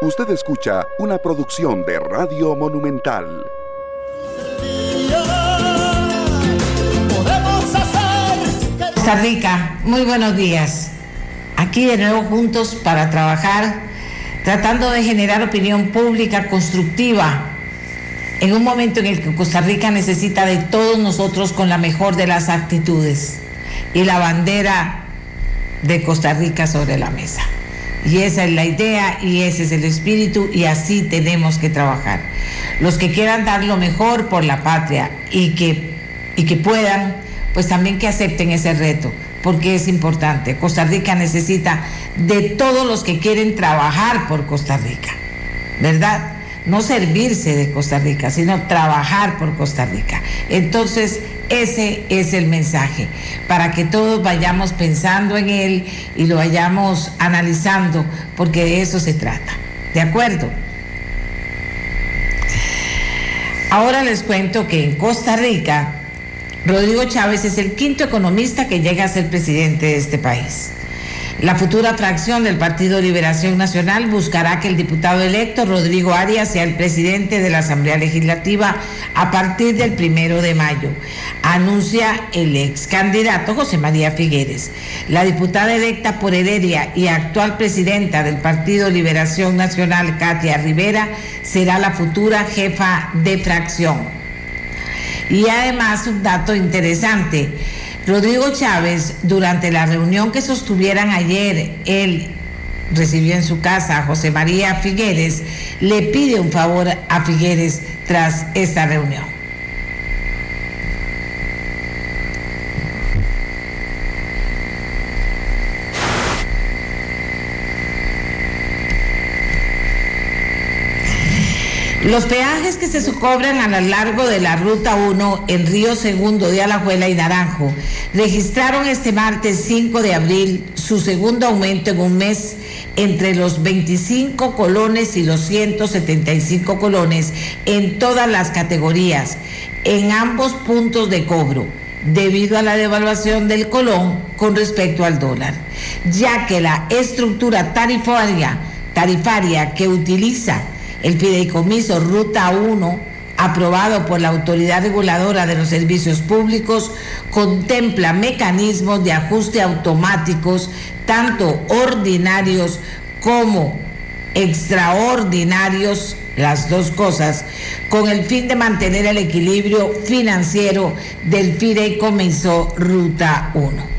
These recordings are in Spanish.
Usted escucha una producción de Radio Monumental. Costa Rica, muy buenos días. Aquí de nuevo juntos para trabajar, tratando de generar opinión pública constructiva en un momento en el que Costa Rica necesita de todos nosotros con la mejor de las actitudes y la bandera de Costa Rica sobre la mesa. Y esa es la idea y ese es el espíritu y así tenemos que trabajar. Los que quieran dar lo mejor por la patria y que, y que puedan, pues también que acepten ese reto, porque es importante. Costa Rica necesita de todos los que quieren trabajar por Costa Rica, ¿verdad? No servirse de Costa Rica, sino trabajar por Costa Rica. Entonces, ese es el mensaje, para que todos vayamos pensando en él y lo vayamos analizando, porque de eso se trata. ¿De acuerdo? Ahora les cuento que en Costa Rica, Rodrigo Chávez es el quinto economista que llega a ser presidente de este país. La futura fracción del Partido Liberación Nacional buscará que el diputado electo Rodrigo Arias sea el presidente de la Asamblea Legislativa a partir del primero de mayo, anuncia el ex candidato José María Figueres. La diputada electa por Heredia y actual presidenta del Partido Liberación Nacional, Katia Rivera, será la futura jefa de fracción. Y además un dato interesante. Rodrigo Chávez, durante la reunión que sostuvieran ayer, él recibió en su casa a José María Figueres, le pide un favor a Figueres tras esta reunión. Los peajes que se cobran a lo largo de la Ruta 1 en Río Segundo de Alajuela y Naranjo registraron este martes 5 de abril su segundo aumento en un mes entre los 25 colones y los 175 colones en todas las categorías, en ambos puntos de cobro, debido a la devaluación del colón con respecto al dólar, ya que la estructura tarifaria, tarifaria que utiliza el fideicomiso Ruta 1, aprobado por la Autoridad Reguladora de los Servicios Públicos, contempla mecanismos de ajuste automáticos, tanto ordinarios como extraordinarios, las dos cosas, con el fin de mantener el equilibrio financiero del fideicomiso Ruta 1.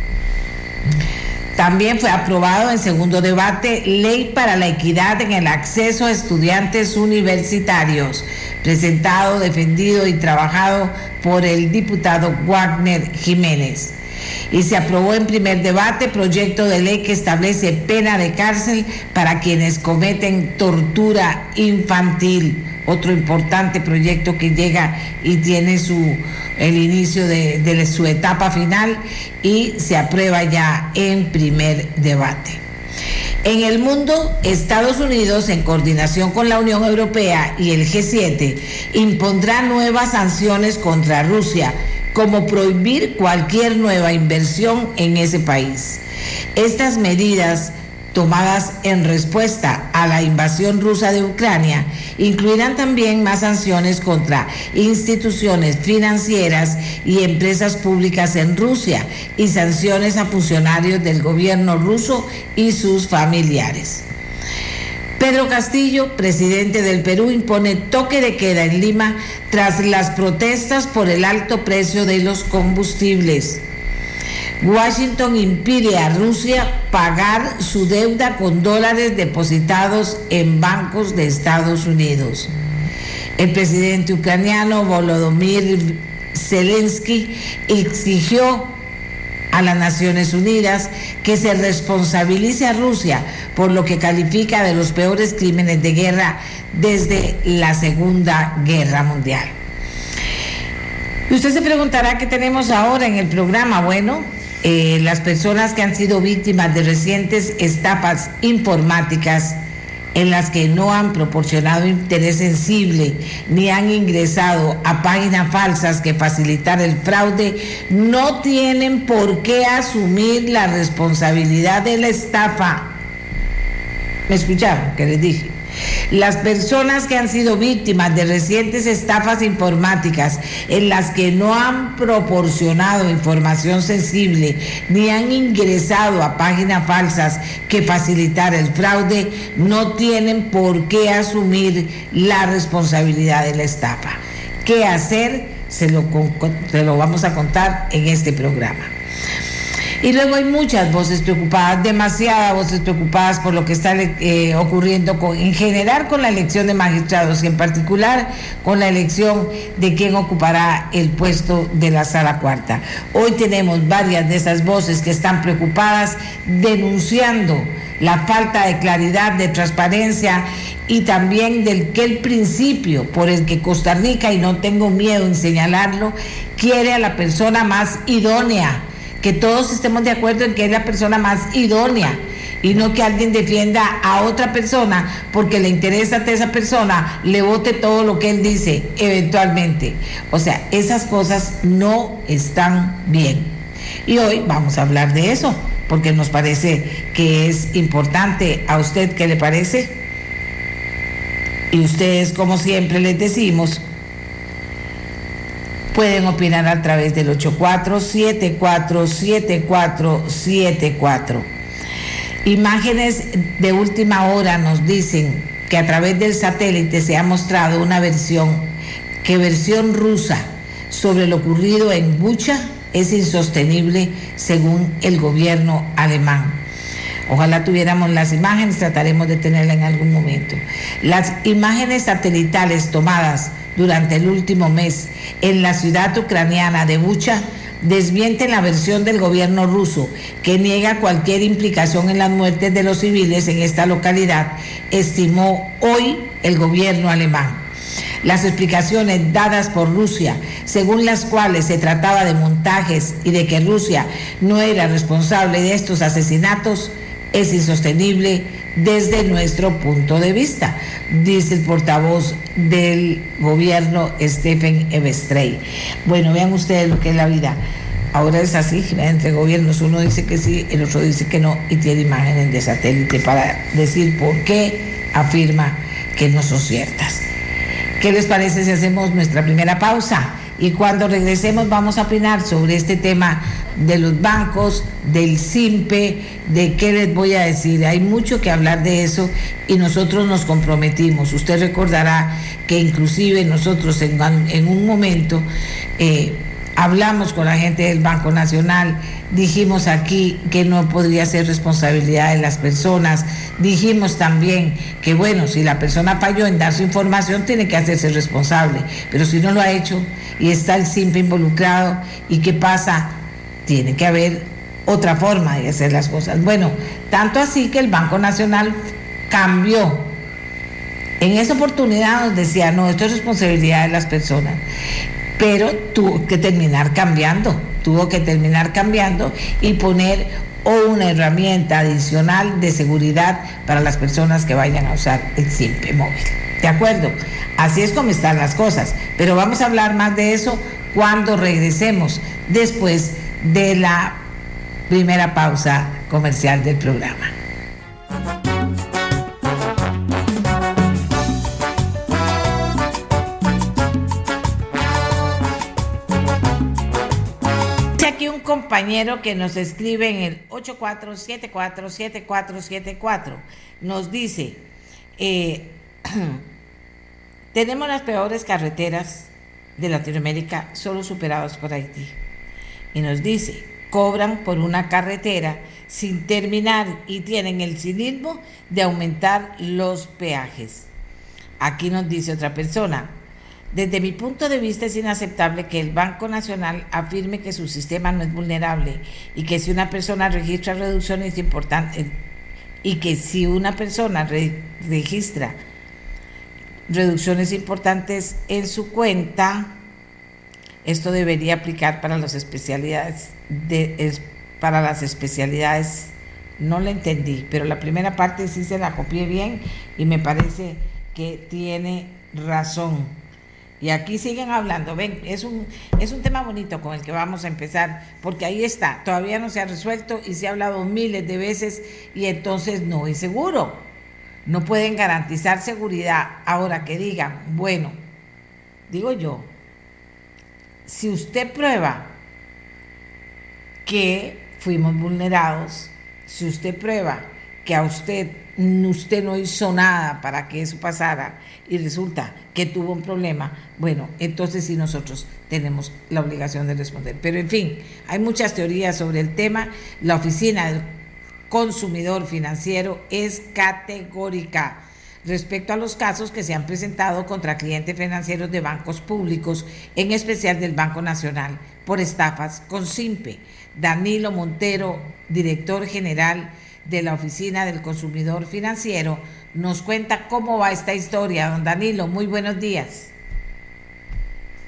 También fue aprobado en segundo debate Ley para la Equidad en el Acceso a Estudiantes Universitarios, presentado, defendido y trabajado por el diputado Wagner Jiménez. Y se aprobó en primer debate proyecto de ley que establece pena de cárcel para quienes cometen tortura infantil. Otro importante proyecto que llega y tiene su el inicio de, de su etapa final y se aprueba ya en primer debate. En el mundo, Estados Unidos, en coordinación con la Unión Europea y el G7, impondrá nuevas sanciones contra Rusia, como prohibir cualquier nueva inversión en ese país. Estas medidas tomadas en respuesta a la invasión rusa de Ucrania incluirán también más sanciones contra instituciones financieras y empresas públicas en Rusia y sanciones a funcionarios del gobierno ruso y sus familiares. Pedro Castillo, presidente del Perú, impone toque de queda en Lima tras las protestas por el alto precio de los combustibles. Washington impide a Rusia pagar su deuda con dólares depositados en bancos de Estados Unidos. El presidente ucraniano Volodymyr Zelensky exigió a las Naciones Unidas que se responsabilice a Rusia por lo que califica de los peores crímenes de guerra desde la Segunda Guerra Mundial. Usted se preguntará qué tenemos ahora en el programa. Bueno, eh, las personas que han sido víctimas de recientes estafas informáticas en las que no han proporcionado interés sensible ni han ingresado a páginas falsas que facilitar el fraude, no tienen por qué asumir la responsabilidad de la estafa. ¿Me escucharon? Que les dije. Las personas que han sido víctimas de recientes estafas informáticas en las que no han proporcionado información sensible ni han ingresado a páginas falsas que facilitar el fraude no tienen por qué asumir la responsabilidad de la estafa. ¿Qué hacer? Se lo, se lo vamos a contar en este programa. Y luego hay muchas voces preocupadas, demasiadas voces preocupadas por lo que está eh, ocurriendo con, en general con la elección de magistrados y en particular con la elección de quién ocupará el puesto de la sala cuarta. Hoy tenemos varias de esas voces que están preocupadas denunciando la falta de claridad, de transparencia y también del que el principio por el que Costa Rica, y no tengo miedo en señalarlo, quiere a la persona más idónea que todos estemos de acuerdo en que es la persona más idónea y no que alguien defienda a otra persona porque le interesa que esa persona le vote todo lo que él dice eventualmente. O sea, esas cosas no están bien. Y hoy vamos a hablar de eso porque nos parece que es importante. ¿A usted qué le parece? Y ustedes, como siempre les decimos, pueden opinar a través del 84747474. Imágenes de última hora nos dicen que a través del satélite se ha mostrado una versión, que versión rusa sobre lo ocurrido en Bucha es insostenible según el gobierno alemán. Ojalá tuviéramos las imágenes, trataremos de tenerla en algún momento. Las imágenes satelitales tomadas durante el último mes en la ciudad ucraniana de Bucha desmienten la versión del gobierno ruso que niega cualquier implicación en las muertes de los civiles en esta localidad, estimó hoy el gobierno alemán. Las explicaciones dadas por Rusia, según las cuales se trataba de montajes y de que Rusia no era responsable de estos asesinatos, es insostenible desde nuestro punto de vista, dice el portavoz del gobierno Stephen Evestrey. Bueno, vean ustedes lo que es la vida. Ahora es así, entre gobiernos uno dice que sí, el otro dice que no y tiene imágenes de satélite para decir por qué afirma que no son ciertas. ¿Qué les parece si hacemos nuestra primera pausa? Y cuando regresemos vamos a opinar sobre este tema de los bancos, del SIMPE, de qué les voy a decir. Hay mucho que hablar de eso y nosotros nos comprometimos. Usted recordará que inclusive nosotros en, un momento eh, hablamos con la gente del Banco Nacional, dijimos aquí que no podría ser responsabilidad de las personas, dijimos también que bueno, si la persona falló en dar su información, tiene que hacerse responsable, pero si no lo ha hecho y está el SIMPE involucrado, ¿y qué pasa? tiene que haber otra forma de hacer las cosas. Bueno, tanto así que el Banco Nacional cambió. En esa oportunidad nos decía, no, esto es responsabilidad de las personas, pero tuvo que terminar cambiando, tuvo que terminar cambiando y poner una herramienta adicional de seguridad para las personas que vayan a usar el SIMPE móvil. ¿De acuerdo? Así es como están las cosas, pero vamos a hablar más de eso cuando regresemos después de la primera pausa comercial del programa. Compañero que nos escribe en el 84747474. Nos dice, eh, tenemos las peores carreteras de Latinoamérica solo superadas por Haití y nos dice, cobran por una carretera sin terminar y tienen el cinismo de aumentar los peajes. Aquí nos dice otra persona, desde mi punto de vista es inaceptable que el Banco Nacional afirme que su sistema no es vulnerable y que si una persona registra reducciones importantes y que si una persona registra reducciones importantes en su cuenta, esto debería aplicar para las especialidades de, para las especialidades. No la entendí, pero la primera parte sí se la copié bien y me parece que tiene razón. Y aquí siguen hablando, ven, es un, es un tema bonito con el que vamos a empezar, porque ahí está, todavía no se ha resuelto y se ha hablado miles de veces y entonces no es seguro. no pueden garantizar seguridad. Ahora que digan, bueno, digo yo, si usted prueba que fuimos vulnerados, si usted prueba que a usted usted no hizo nada para que eso pasara y resulta que tuvo un problema, bueno, entonces sí nosotros tenemos la obligación de responder. Pero en fin, hay muchas teorías sobre el tema. La oficina del consumidor financiero es categórica respecto a los casos que se han presentado contra clientes financieros de bancos públicos, en especial del Banco Nacional, por estafas con SIMPE. Danilo Montero, director general de la Oficina del Consumidor Financiero, nos cuenta cómo va esta historia. Don Danilo, muy buenos días.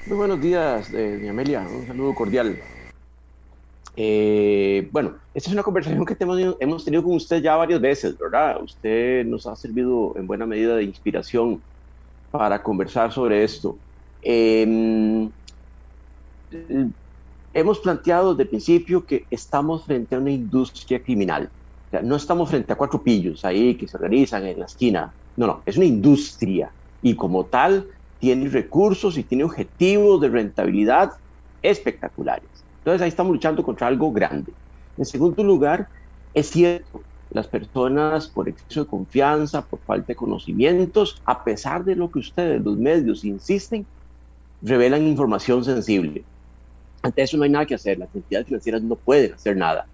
Muy buenos días, eh, Amelia. Un saludo cordial. Eh, bueno, esta es una conversación que hemos tenido con usted ya varias veces, ¿verdad? Usted nos ha servido en buena medida de inspiración para conversar sobre esto. Em, hemos planteado desde el principio que estamos frente a una industria criminal no estamos frente a cuatro pillos ahí que se organizan en la esquina. No, no, es una industria y como tal tiene recursos y tiene objetivos de rentabilidad espectaculares. Entonces ahí estamos luchando contra algo grande. En segundo lugar, es cierto, las personas por exceso de confianza, por falta de conocimientos, a pesar de lo que ustedes, los medios, insisten, revelan información sensible. Ante eso no hay nada que hacer, las entidades financieras no pueden hacer nada.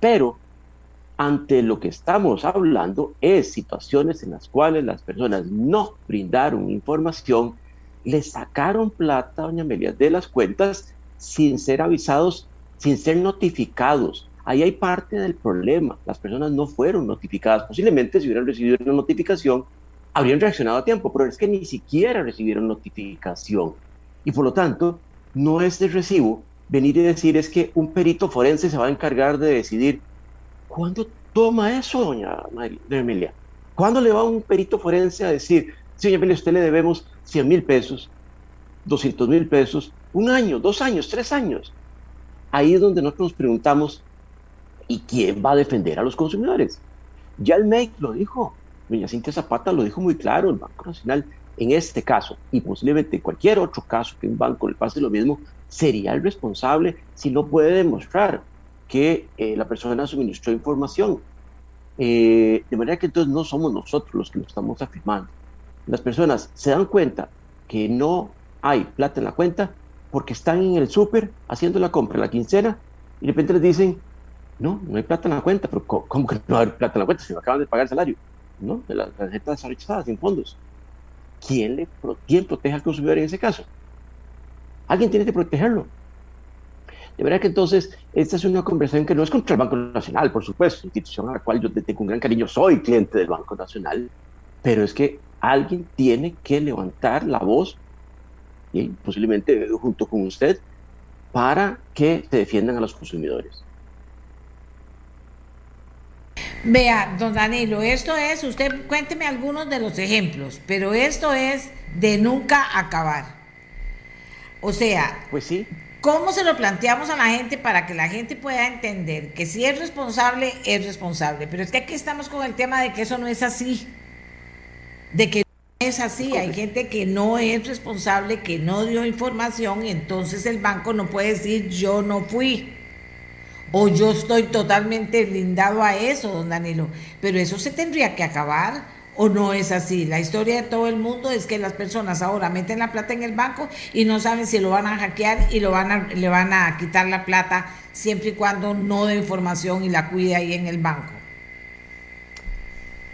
Pero ante lo que estamos hablando es situaciones en las cuales las personas no brindaron información, le sacaron plata, doña Amelia, de las cuentas sin ser avisados, sin ser notificados. Ahí hay parte del problema. Las personas no fueron notificadas. Posiblemente si hubieran recibido una notificación, habrían reaccionado a tiempo, pero es que ni siquiera recibieron notificación. Y por lo tanto, no es de recibo venir y decir es que un perito forense se va a encargar de decidir ¿Cuándo toma eso, doña Emilia? ¿Cuándo le va un perito forense a decir, sí, doña Emilia, usted le debemos 100 mil pesos, 200 mil pesos, un año, dos años, tres años? Ahí es donde nosotros nos preguntamos, ¿y quién va a defender a los consumidores? Ya el MEIC lo dijo, doña Cintia Zapata lo dijo muy claro, el Banco Nacional, en este caso, y posiblemente en cualquier otro caso que un banco le pase lo mismo, sería el responsable si no puede demostrar que eh, la persona suministró información. Eh, de manera que entonces no somos nosotros los que lo estamos afirmando. Las personas se dan cuenta que no hay plata en la cuenta porque están en el súper haciendo la compra, la quincena, y de repente les dicen, no, no hay plata en la cuenta, pero ¿cómo que no hay plata en la cuenta si me acaban de pagar el salario? ¿No? Las tarjetas rechazadas sin fondos. ¿Quién, le, ¿Quién protege al consumidor en ese caso? Alguien tiene que protegerlo. De verdad que entonces, esta es una conversación que no es contra el Banco Nacional, por supuesto, institución a la cual yo tengo un gran cariño, soy cliente del Banco Nacional, pero es que alguien tiene que levantar la voz, y posiblemente junto con usted, para que se defiendan a los consumidores. Vea, don Danilo, esto es, usted cuénteme algunos de los ejemplos, pero esto es de nunca acabar. O sea, pues sí. ¿Cómo se lo planteamos a la gente para que la gente pueda entender que si es responsable, es responsable? Pero es que aquí estamos con el tema de que eso no es así. De que no es así. Hay gente que no es responsable, que no dio información y entonces el banco no puede decir yo no fui. O yo estoy totalmente blindado a eso, don Danilo. Pero eso se tendría que acabar o no es así. La historia de todo el mundo es que las personas ahora meten la plata en el banco y no saben si lo van a hackear y lo van a, le van a quitar la plata siempre y cuando no dé información y la cuide ahí en el banco.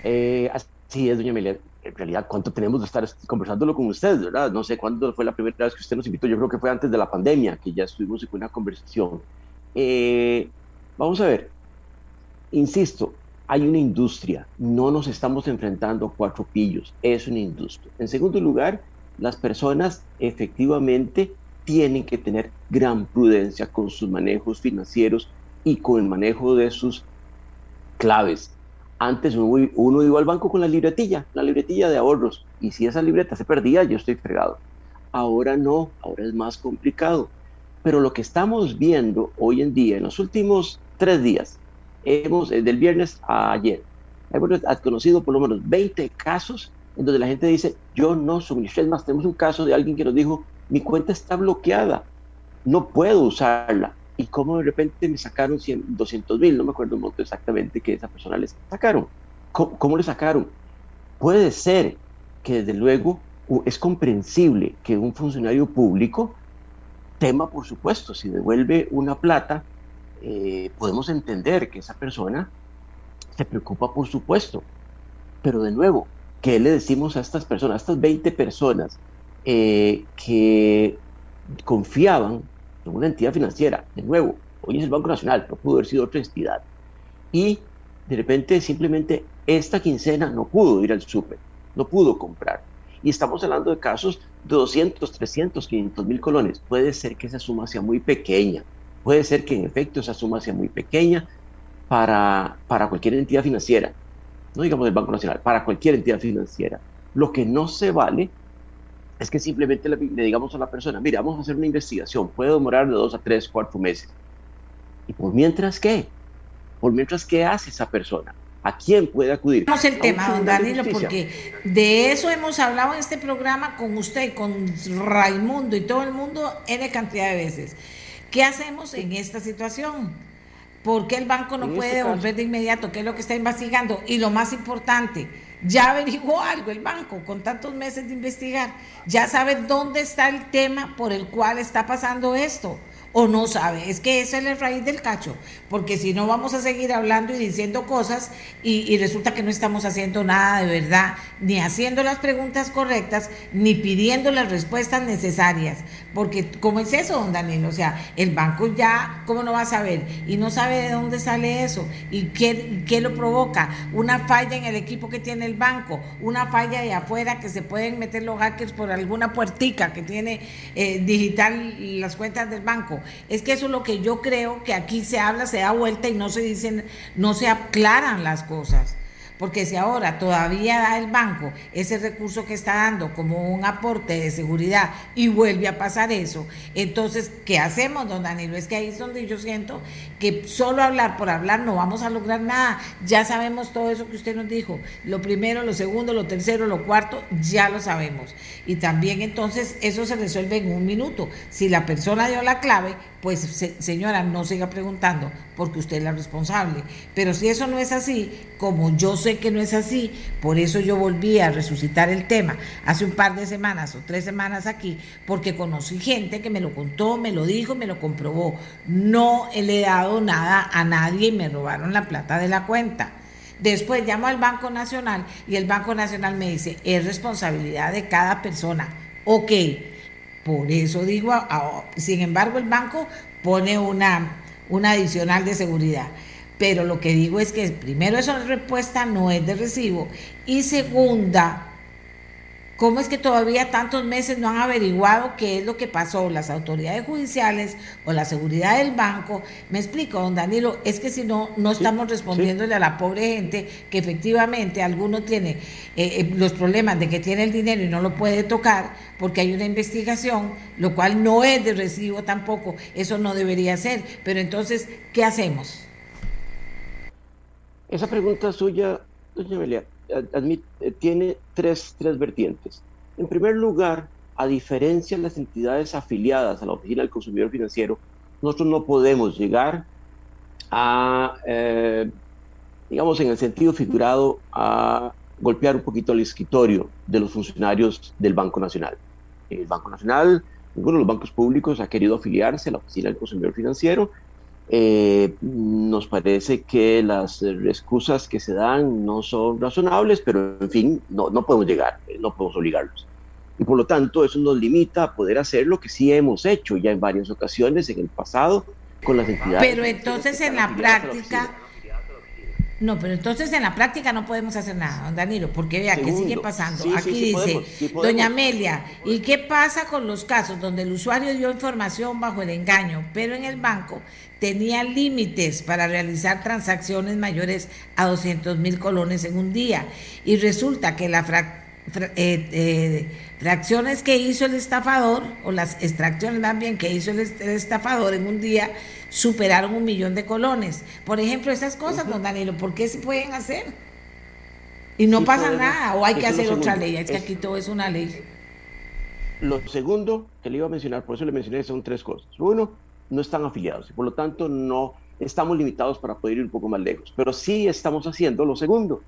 Eh, así es, doña Emilia. En realidad, ¿cuánto tenemos de estar conversándolo con usted, verdad? No sé cuándo fue la primera vez que usted nos invitó. Yo creo que fue antes de la pandemia que ya estuvimos en una conversación. Eh, vamos a ver. Insisto, hay una industria, no nos estamos enfrentando a cuatro pillos, es una industria. En segundo lugar, las personas efectivamente tienen que tener gran prudencia con sus manejos financieros y con el manejo de sus claves. Antes uno, iba al banco con la libretilla, la libretilla de ahorros, y si esa libreta se perdía, yo estoy fregado. Ahora no, ahora es más complicado. Pero lo que estamos viendo hoy en día, en los últimos tres días, hemos, eh, del viernes a ayer, hemos conocido por lo menos 20 casos en donde la gente dice, yo no suministré, más, tenemos un caso de alguien que nos dijo, mi cuenta está bloqueada, no puedo usarla. Y cómo de repente me sacaron 100, 200 mil, no me acuerdo exactamente que esa persona les sacaron. ¿Cómo, ¿Cómo, le sacaron? Puede ser que desde luego es comprensible que un funcionario público tema, por supuesto, si devuelve una plata, eh, podemos entender que esa persona se preocupa, por supuesto. Pero de nuevo, ¿qué le decimos a estas personas, a estas 20 personas eh, que confiaban en una entidad financiera? De nuevo, hoy es el Banco Nacional, no pudo haber sido otra entidad. Y de repente simplemente esta quincena no pudo ir al súper, no pudo comprar. Y estamos hablando de casos de 200, 300, 500 mil colones. Puede ser que esa suma sea muy pequeña, puede ser que en efecto esa suma sea muy pequeña para, para cualquier entidad financiera, no digamos el Banco Nacional, para cualquier entidad financiera. Lo que no se vale es que simplemente le, le, digamos a la persona, mira, vamos a hacer una investigación, puede demorar de dos a tres, cuatro meses. ¿Y por mientras qué? ¿Por mientras qué hace esa persona? ¿A quién puede acudir? Vamos el tema, don Danilo, porque de eso hemos hablado en este programa con usted, con Raimundo y todo el mundo N cantidad de veces. ¿Qué hacemos en esta situación? ¿Por qué el banco no puede este devolver de inmediato? ¿Qué es lo que está investigando? Y lo más importante, ya averiguó algo el banco con tantos meses de investigar. Ya sabe dónde está el tema por el cual está pasando esto o no sabe. Es que esa es la raíz del cacho, porque si no vamos a seguir hablando y diciendo cosas y, resulta que no estamos haciendo nada de verdad, ni haciendo las preguntas correctas, ni pidiendo las respuestas necesarias. Porque, ¿cómo es eso, don Daniel? O sea, el banco ya, ¿cómo no va a saber? Y no sabe de dónde sale eso y qué, qué lo provoca. Una falla en el equipo que tiene el banco, una falla de afuera que se pueden meter los hackers por alguna puertica que tiene eh, digital las cuentas del banco es que eso es lo que yo creo que aquí se habla, se da vuelta y no se dicen, no se aclaran las cosas. Porque si ahora todavía da el banco ese recurso que está dando como un aporte de seguridad y vuelve a pasar eso, entonces, ¿qué hacemos, don Danilo? Es que ahí es donde yo siento que solo hablar por hablar no vamos a lograr nada. Ya sabemos todo eso que usted nos dijo. Lo primero, lo segundo, lo tercero, lo cuarto, ya lo sabemos. Y también entonces eso se resuelve en un minuto. Si la persona dio la clave, pues señora, no siga preguntando porque usted es la responsable. Pero si eso no es así, como yo sé que no es así, por eso yo volví a resucitar el tema hace un par de semanas o tres semanas aquí, porque conocí gente que me lo contó, me lo dijo, me lo comprobó. No le he dado nada a nadie y me robaron la plata de la cuenta. Después llamo al Banco Nacional y el Banco Nacional me dice, es responsabilidad de cada persona. Ok, por eso digo, sin embargo, el banco pone una, una adicional de seguridad. Pero lo que digo es que primero esa respuesta no es de recibo y segunda, ¿Cómo es que todavía tantos meses no han averiguado qué es lo que pasó las autoridades judiciales o la seguridad del banco? Me explico, don Danilo, es que si no, no estamos respondiéndole a la pobre gente que efectivamente alguno tiene eh, eh, los problemas de que tiene el dinero y no lo puede tocar porque hay una investigación, lo cual no es de recibo tampoco, eso no debería ser. Pero entonces, ¿qué hacemos? Esa pregunta suya, doña Amelia, eh, tiene tres, tres vertientes. En primer lugar, a diferencia de las entidades afiliadas a la Oficina del Consumidor Financiero, nosotros no podemos llegar a, eh, digamos, en el sentido figurado, a golpear un poquito el escritorio de los funcionarios del Banco Nacional. El Banco Nacional, ninguno de los bancos públicos ha querido afiliarse a la Oficina del Consumidor Financiero eh, nos parece que las excusas que se dan no son razonables, pero en fin, no, no podemos llegar, eh, no podemos obligarlos. Y por lo tanto, eso nos limita a poder hacer lo que sí hemos hecho ya en varias ocasiones en el pasado con las entidades. Pero entonces en la práctica no, pero entonces en la práctica no podemos hacer nada, don Danilo, porque vea que sigue pasando. Aquí dice, doña Amelia, ¿y qué pasa con los casos donde el usuario dio información bajo el engaño, pero en el banco tenía límites para realizar transacciones mayores a 200 mil colones en un día? Y resulta que la eh, eh, fracciones que hizo el estafador, o las extracciones también que hizo el estafador en un día, superaron un millón de colones. Por ejemplo, esas cosas, don Danilo, ¿por qué se pueden hacer? Y no pasa nada, o hay que hacer otra ley, es que aquí todo es una ley. Lo segundo que le iba a mencionar, por eso le mencioné, son tres cosas. Uno, no están afiliados y por lo tanto no estamos limitados para poder ir un poco más lejos, pero sí estamos haciendo lo segundo,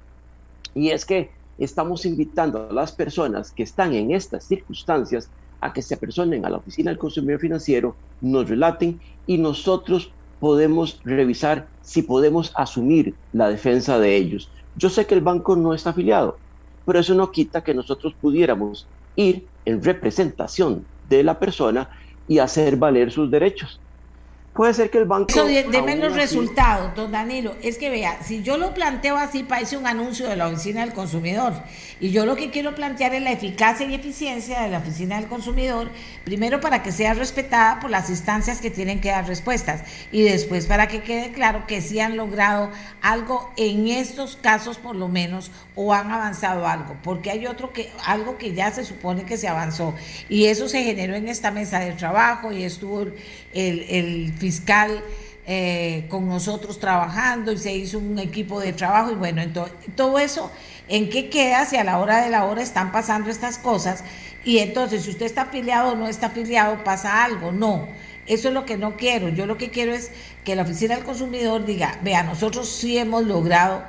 y es que estamos invitando a las personas que están en estas circunstancias a que se apersonen a la Oficina del Consumidor Financiero, nos relaten y nosotros podemos revisar si podemos asumir la defensa de ellos. Yo sé que el banco no está afiliado, pero eso no quita que nosotros pudiéramos ir en representación de la persona y hacer valer sus derechos. Puede ser que el banco... Eso de, los resultados, don Danilo. Es que vea, si yo lo planteo así, parece un anuncio de la Oficina del Consumidor. Y yo lo que quiero plantear es la eficacia y eficiencia de la Oficina del Consumidor, primero para que sea respetada por las instancias que tienen que dar respuestas. Y después para que quede claro que sí han logrado algo en estos casos, por lo menos, o han avanzado algo. Porque hay otro que, algo que ya se supone que se avanzó. Y eso se generó en esta mesa de trabajo y estuvo el, el fiscal eh, con nosotros trabajando y se hizo un equipo de trabajo y bueno, entonces, todo eso, ¿en qué queda si a la hora de la hora están pasando estas cosas? Y entonces, si usted está afiliado o no está afiliado, pasa algo. No, eso es lo que no quiero. Yo lo que quiero es que la Oficina del Consumidor diga, vea, nosotros sí hemos logrado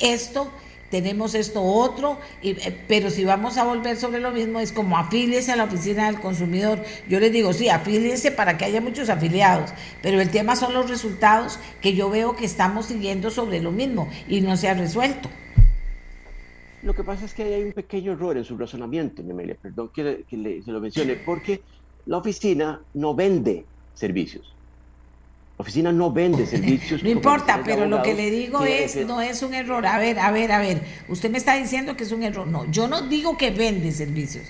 esto tenemos esto otro, eh, pero si vamos a volver sobre lo mismo, es como afíliese a la oficina del consumidor. Yo les digo, sí, afíliese para que haya muchos afiliados, pero el tema son los resultados que yo veo que estamos siguiendo sobre lo mismo y no se ha resuelto. Lo que pasa es que hay un pequeño error en su razonamiento, Nemelia, perdón que, se lo mencione, porque la oficina no vende servicios. Oficina no vende servicios. no importa, pero lo que le digo es, no es un error. A ver, a ver, a ver. Usted me está diciendo que es un error. No, yo no digo que vende servicios.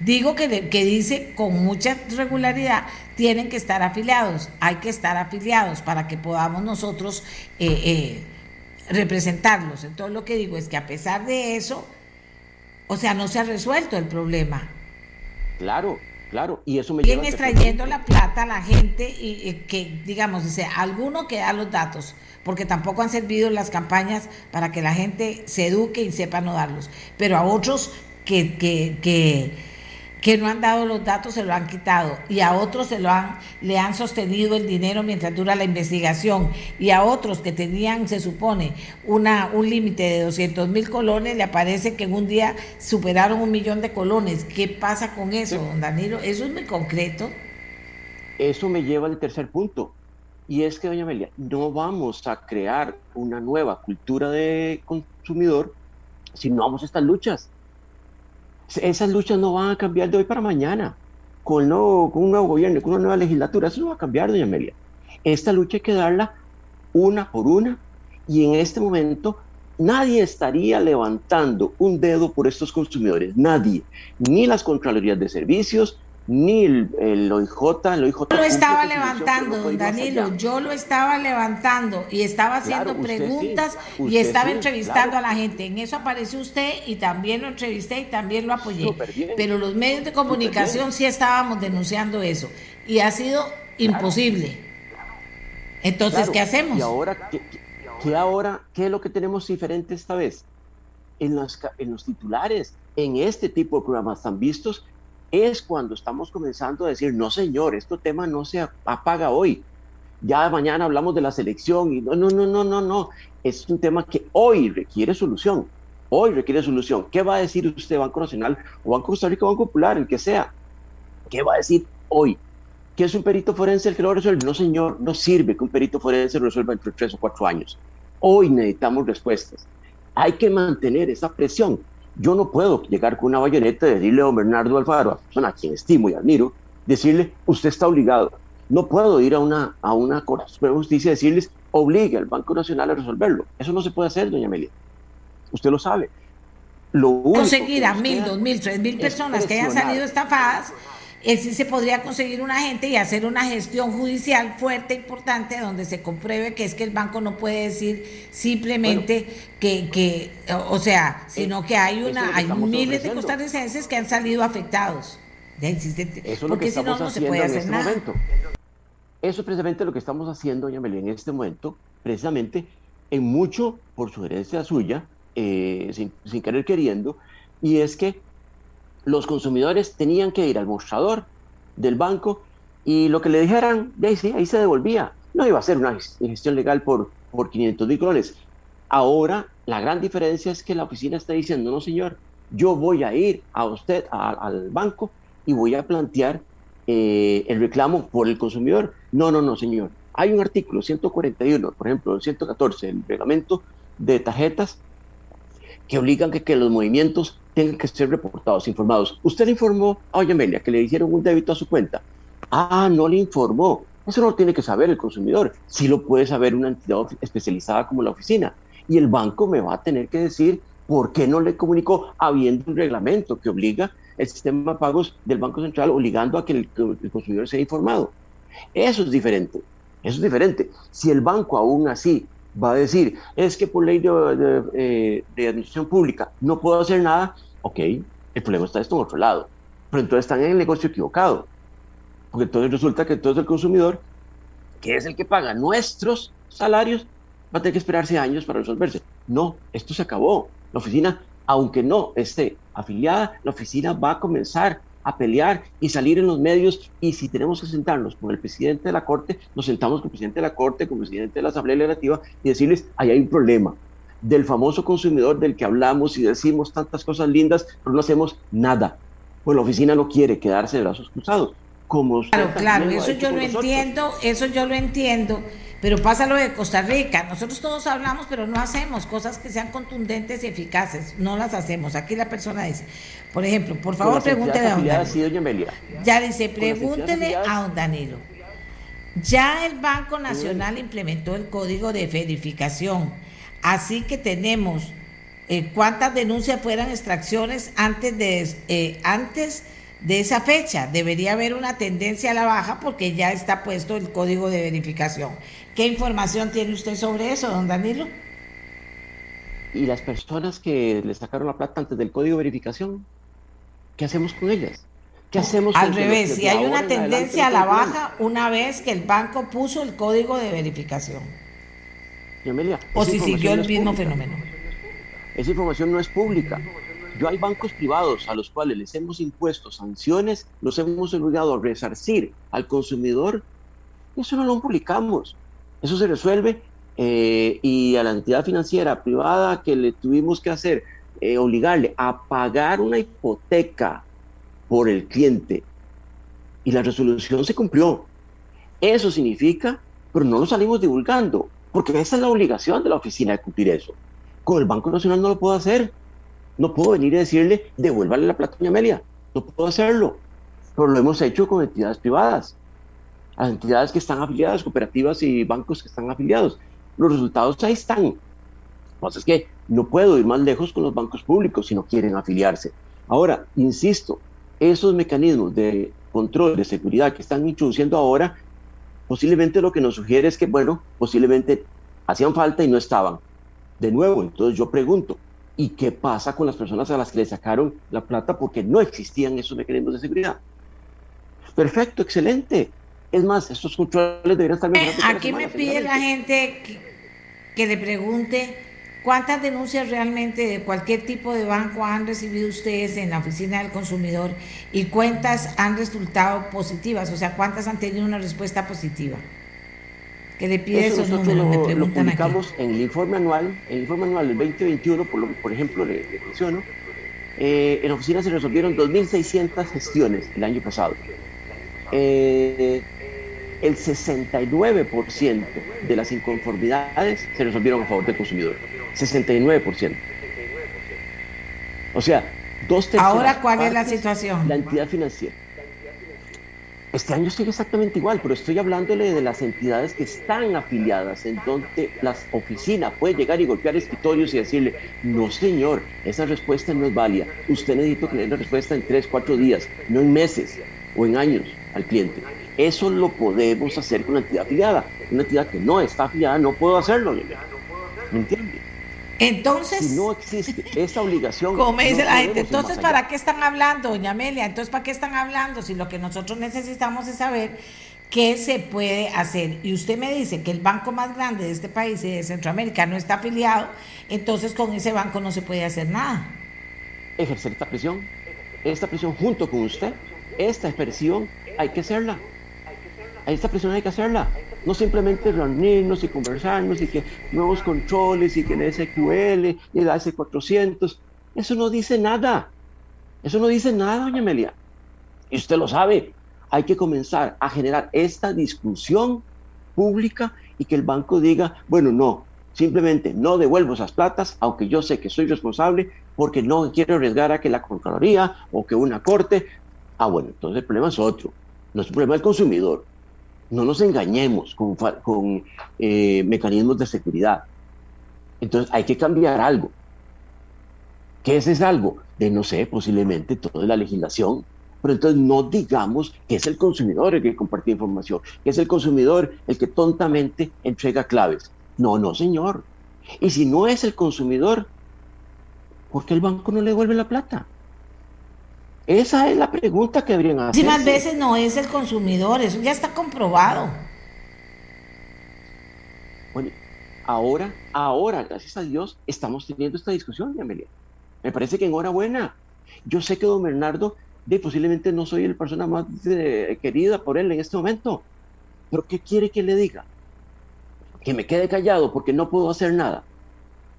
Digo que, que dice con mucha regularidad, tienen que estar afiliados. Hay que estar afiliados para que podamos nosotros eh, eh, representarlos. Entonces lo que digo es que a pesar de eso, o sea, no se ha resuelto el problema. Claro, Claro, y eso me ¿Quién extrayendo la plata a la gente y, que, digamos, dice, alguno que da los datos, porque tampoco han servido las campañas para que la gente se eduque y sepa no darlos, pero a otros que, que, que que no han dado los datos se lo han quitado. Y a otros se lo han le han sostenido el dinero mientras dura la investigación. Y a otros que tenían se supone una un límite de 200 mil colones le aparece que en un día superaron un millón de colones. Qué pasa con eso don Danilo eso es muy concreto. Eso me lleva al tercer punto. Y es que doña Amelia no vamos a crear una nueva cultura de consumidor si no vamos a estas luchas esas luchas no van a cambiar de hoy para mañana. Con, un nuevo gobierno, con una nueva legislatura, eso no va a cambiar, doña Amelia. Esta lucha hay que darla una por una y en este momento nadie estaría levantando un dedo por estos consumidores, nadie, ni las Contralorías de Servicios, ni el, OIJ, el OIJ. Yo lo estaba levantando, don Danilo, yo lo estaba levantando y estaba haciendo preguntas y estaba entrevistando a la gente. En eso apareció usted y también lo entrevisté y también lo apoyé. Pero los medios de comunicación sí estábamos denunciando eso y ha sido imposible. Entonces, ¿qué hacemos? ¿Y ahora qué, ahora, qué es lo que tenemos diferente esta vez? En los, en los titulares, en este tipo de programas tan vistos, es cuando estamos comenzando a decir, no señor, este tema no se apaga hoy. Ya mañana hablamos de la selección y no, no, no, no, no, no. Es un tema que hoy requiere solución. Hoy requiere solución. ¿Qué va a decir usted, Banco Nacional o Banco Costa Rica, Banco Popular, el que sea? ¿Qué va a decir hoy? ¿Que es un perito forense el que lo resuelve? No, señor, no sirve que un perito forense lo resuelva entre tres o cuatro años. Hoy necesitamos respuestas. Hay que mantener esa presión. Yo no puedo llegar con una bayoneta y decirle a don Bernardo Alfaro, a persona a quien estimo y admiro, decirle, usted está obligado. No puedo ir a una, a una Corte de Justicia y decirles, obligue al Banco Nacional a resolverlo. Eso no se puede hacer, doña Amelia. Usted lo sabe. Lo Conseguir a mil, dos mil, tres mil personas que hayan salido estafadas sí se podría conseguir un agente y hacer una gestión judicial fuerte, importante, donde se compruebe que es que el banco no puede decir simplemente que, que, o sea, sino que hay una, hay miles de costarricenses que han salido afectados. Eso porque si no, no se puede hacer este nada. Eso es precisamente lo que estamos haciendo, doña Melía, en este momento, precisamente en mucho por sugerencia suya, eh, sin, querer queriendo, y es que los consumidores tenían que ir al mostrador del banco y lo que le dijeran, ahí, sí, ahí se devolvía. No iba a ser una gestión legal por, por 500 mil dólares. Ahora, la gran diferencia es que la oficina está diciendo, no señor, yo voy a ir a usted, al banco, y voy a plantear eh, el reclamo por el consumidor. No, no, no, señor. Hay un artículo 141, por ejemplo, el 114, el reglamento de tarjetas, que obligan que, que los movimientos tengan que ser reportados, informados. Usted informó a Oye Amelia que le hicieron un débito a su cuenta. Ah, no le informó. Eso no lo tiene que saber el consumidor. Sí lo puede saber una entidad especializada como la oficina. Y el banco me va a tener que decir por qué no le comunicó habiendo un reglamento que obliga el sistema de pagos del Banco Central, obligando a que el, consumidor sea informado. Eso es diferente. Eso es diferente. Si el banco aún así va a decir, es que por ley de, eh, de, administración pública no puedo hacer nada, ok, el problema está esto en otro lado. Pero entonces están en el negocio equivocado. Porque entonces resulta que entonces el consumidor, que es el que paga nuestros salarios, va a tener que esperarse años para resolverse. No, esto se acabó. La oficina, aunque no esté afiliada, la oficina va a comenzar a pelear y salir en los medios y si tenemos que sentarnos con el presidente de la Corte, nos sentamos con el presidente de la Corte, con el presidente de la Asamblea Legislativa y decirles, ahí hay un problema del famoso consumidor del que hablamos y decimos tantas cosas lindas, pero no hacemos nada. Pues la oficina no quiere quedarse de brazos cruzados claro, claro, eso yo lo entiendo, eso yo lo entiendo, pero pasa lo de Costa Rica. Nosotros todos hablamos, pero no hacemos cosas que sean contundentes y eficaces. No las hacemos. Aquí la persona dice, por ejemplo, por favor, pregúntele a don Danilo. Ya dice, pregúntele a don Danilo. Ya el Banco Nacional implementó el código de verificación, así que tenemos eh, cuántas denuncias fueran extracciones antes de eh, antes de esa fecha. Debería haber una tendencia a la baja porque ya está puesto el código de verificación. ¿Qué información tiene usted sobre eso, don Danilo? ¿Y las personas que le sacaron la plata antes del código de verificación? ¿Qué hacemos con ellas? ¿Qué hacemos Al revés, si hay una tendencia a la baja una vez que el banco puso el código de verificación. O si siguió el mismo fenómeno. Esa información no es pública. Yo hay bancos privados a los cuales les hemos impuesto sanciones, los hemos obligado a resarcir al consumidor, eso no lo publicamos. Eso se resuelve eh, y a la entidad financiera privada que le tuvimos que hacer, eh, obligarle a pagar una hipoteca por el cliente y la resolución se cumplió. Eso significa, pero no lo salimos divulgando, porque esa es la obligación de la oficina de cumplir eso. Con el Banco Nacional no lo puedo hacer. No puedo venir y decirle, devuélvale la plata a Amelia. No puedo hacerlo. Pero lo hemos hecho con entidades privadas. A entidades que están afiliadas, cooperativas y bancos que están afiliados. Los resultados ahí están. Lo que pasa es que no puedo ir más lejos con los bancos públicos si no quieren afiliarse. Ahora, insisto, esos mecanismos de control, de seguridad que están introduciendo ahora, posiblemente lo que nos sugiere es que, bueno, posiblemente hacían falta y no estaban. De nuevo, entonces yo pregunto, ¿Y qué pasa con las personas a las que le sacaron la plata porque no existían esos mecanismos de seguridad? Perfecto, excelente. Es más, estos controles deberían estar bien. Aquí me pide la gente que, le pregunte cuántas denuncias realmente de cualquier tipo de banco han recibido ustedes en la oficina del consumidor y cuántas han resultado positivas, o sea, cuántas han tenido una respuesta positiva que le pide Eso esos números, lo, me lo publicamos en el informe anual, el informe anual del 2021, por, lo, por ejemplo, le, menciono, eh, en la oficina se resolvieron 2.600 gestiones el año pasado. Eh, el 69% de las inconformidades se resolvieron a favor del consumidor. 69%. O sea, dos terceras Ahora, ¿cuál es la situación? La entidad financiera. Este año sigue exactamente igual, pero estoy hablándole de las entidades que están afiliadas, en donde la oficina puede llegar y golpear escritorios y decirle, no señor, esa respuesta no es válida. Usted necesita que le dé la respuesta en tres, cuatro días, no en meses o en años al cliente. Eso lo podemos hacer con una entidad afiliada. Una entidad que no está afiliada no puedo hacerlo. ¿Me entiende? Entonces. no existe esa obligación. Como dice la gente, entonces, ¿para qué están hablando, doña Amelia? Entonces, ¿para qué están hablando? Si lo que nosotros necesitamos es saber ¿Qué se puede hacer? Y usted me dice que el banco más grande de este país y de Centroamérica no está afiliado, entonces con ese banco no se puede hacer nada. Ejercer esta presión, esta presión junto con usted, esta presión hay que hacerla. Esta presión hay que hacerla. No simplemente reunirnos y conversarnos y que nuevos controles y que el SQL y el AC400. Eso no dice nada. Eso no dice nada, doña Amelia. Y usted lo sabe hay que comenzar a generar esta discusión pública y que el banco diga, bueno, no, simplemente no devuelvo esas platas, aunque yo sé que soy responsable, porque no quiero arriesgar a que la Contraloría o que una corte. Ah, bueno, entonces el problema es otro, no es el problema del consumidor. No nos engañemos con, con eh, mecanismos de seguridad. Entonces hay que cambiar algo. ¿Qué es ese algo? De no sé, posiblemente toda la legislación pero entonces no digamos que es el consumidor el que comparte información, que es el consumidor el que tontamente entrega claves. No, no, señor. Y si no es el consumidor, ¿por qué el banco no le devuelve la plata? Esa es la pregunta que deberían hacer. Muchísimas veces no es el consumidor, eso ya está comprobado. Bueno, ahora, ahora, gracias a Dios, estamos teniendo esta discusión, Amelia. Me parece que enhorabuena. Yo sé que don Bernardo de posiblemente no soy la persona más eh, querida por él en este momento. Pero ¿qué quiere que le diga? Que me quede callado porque no puedo hacer nada.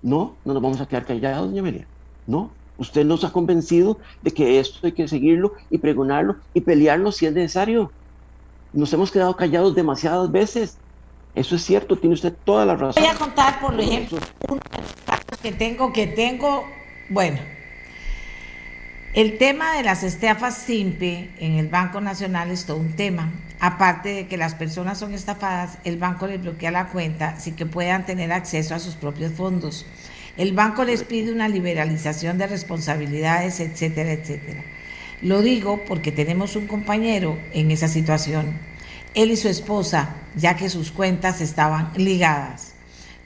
No, no nos vamos a quedar callados, doña Amelia. No, usted nos ha convencido de que esto hay que seguirlo y pregonarlo y pelearlo si es necesario. Nos hemos quedado callados demasiadas veces. Eso es cierto, tiene usted toda la razón. Voy a contar, por ejemplo, uno de que tengo, que tengo, bueno, el tema de las estafas SIMPE en el Banco Nacional es todo un tema. Aparte de que las personas son estafadas, el banco les bloquea la cuenta sin que puedan tener acceso a sus propios fondos. El banco les pide una liberalización de responsabilidades, etcétera, etcétera. Lo digo porque tenemos un compañero en esa situación. Él y su esposa, ya que sus cuentas estaban ligadas.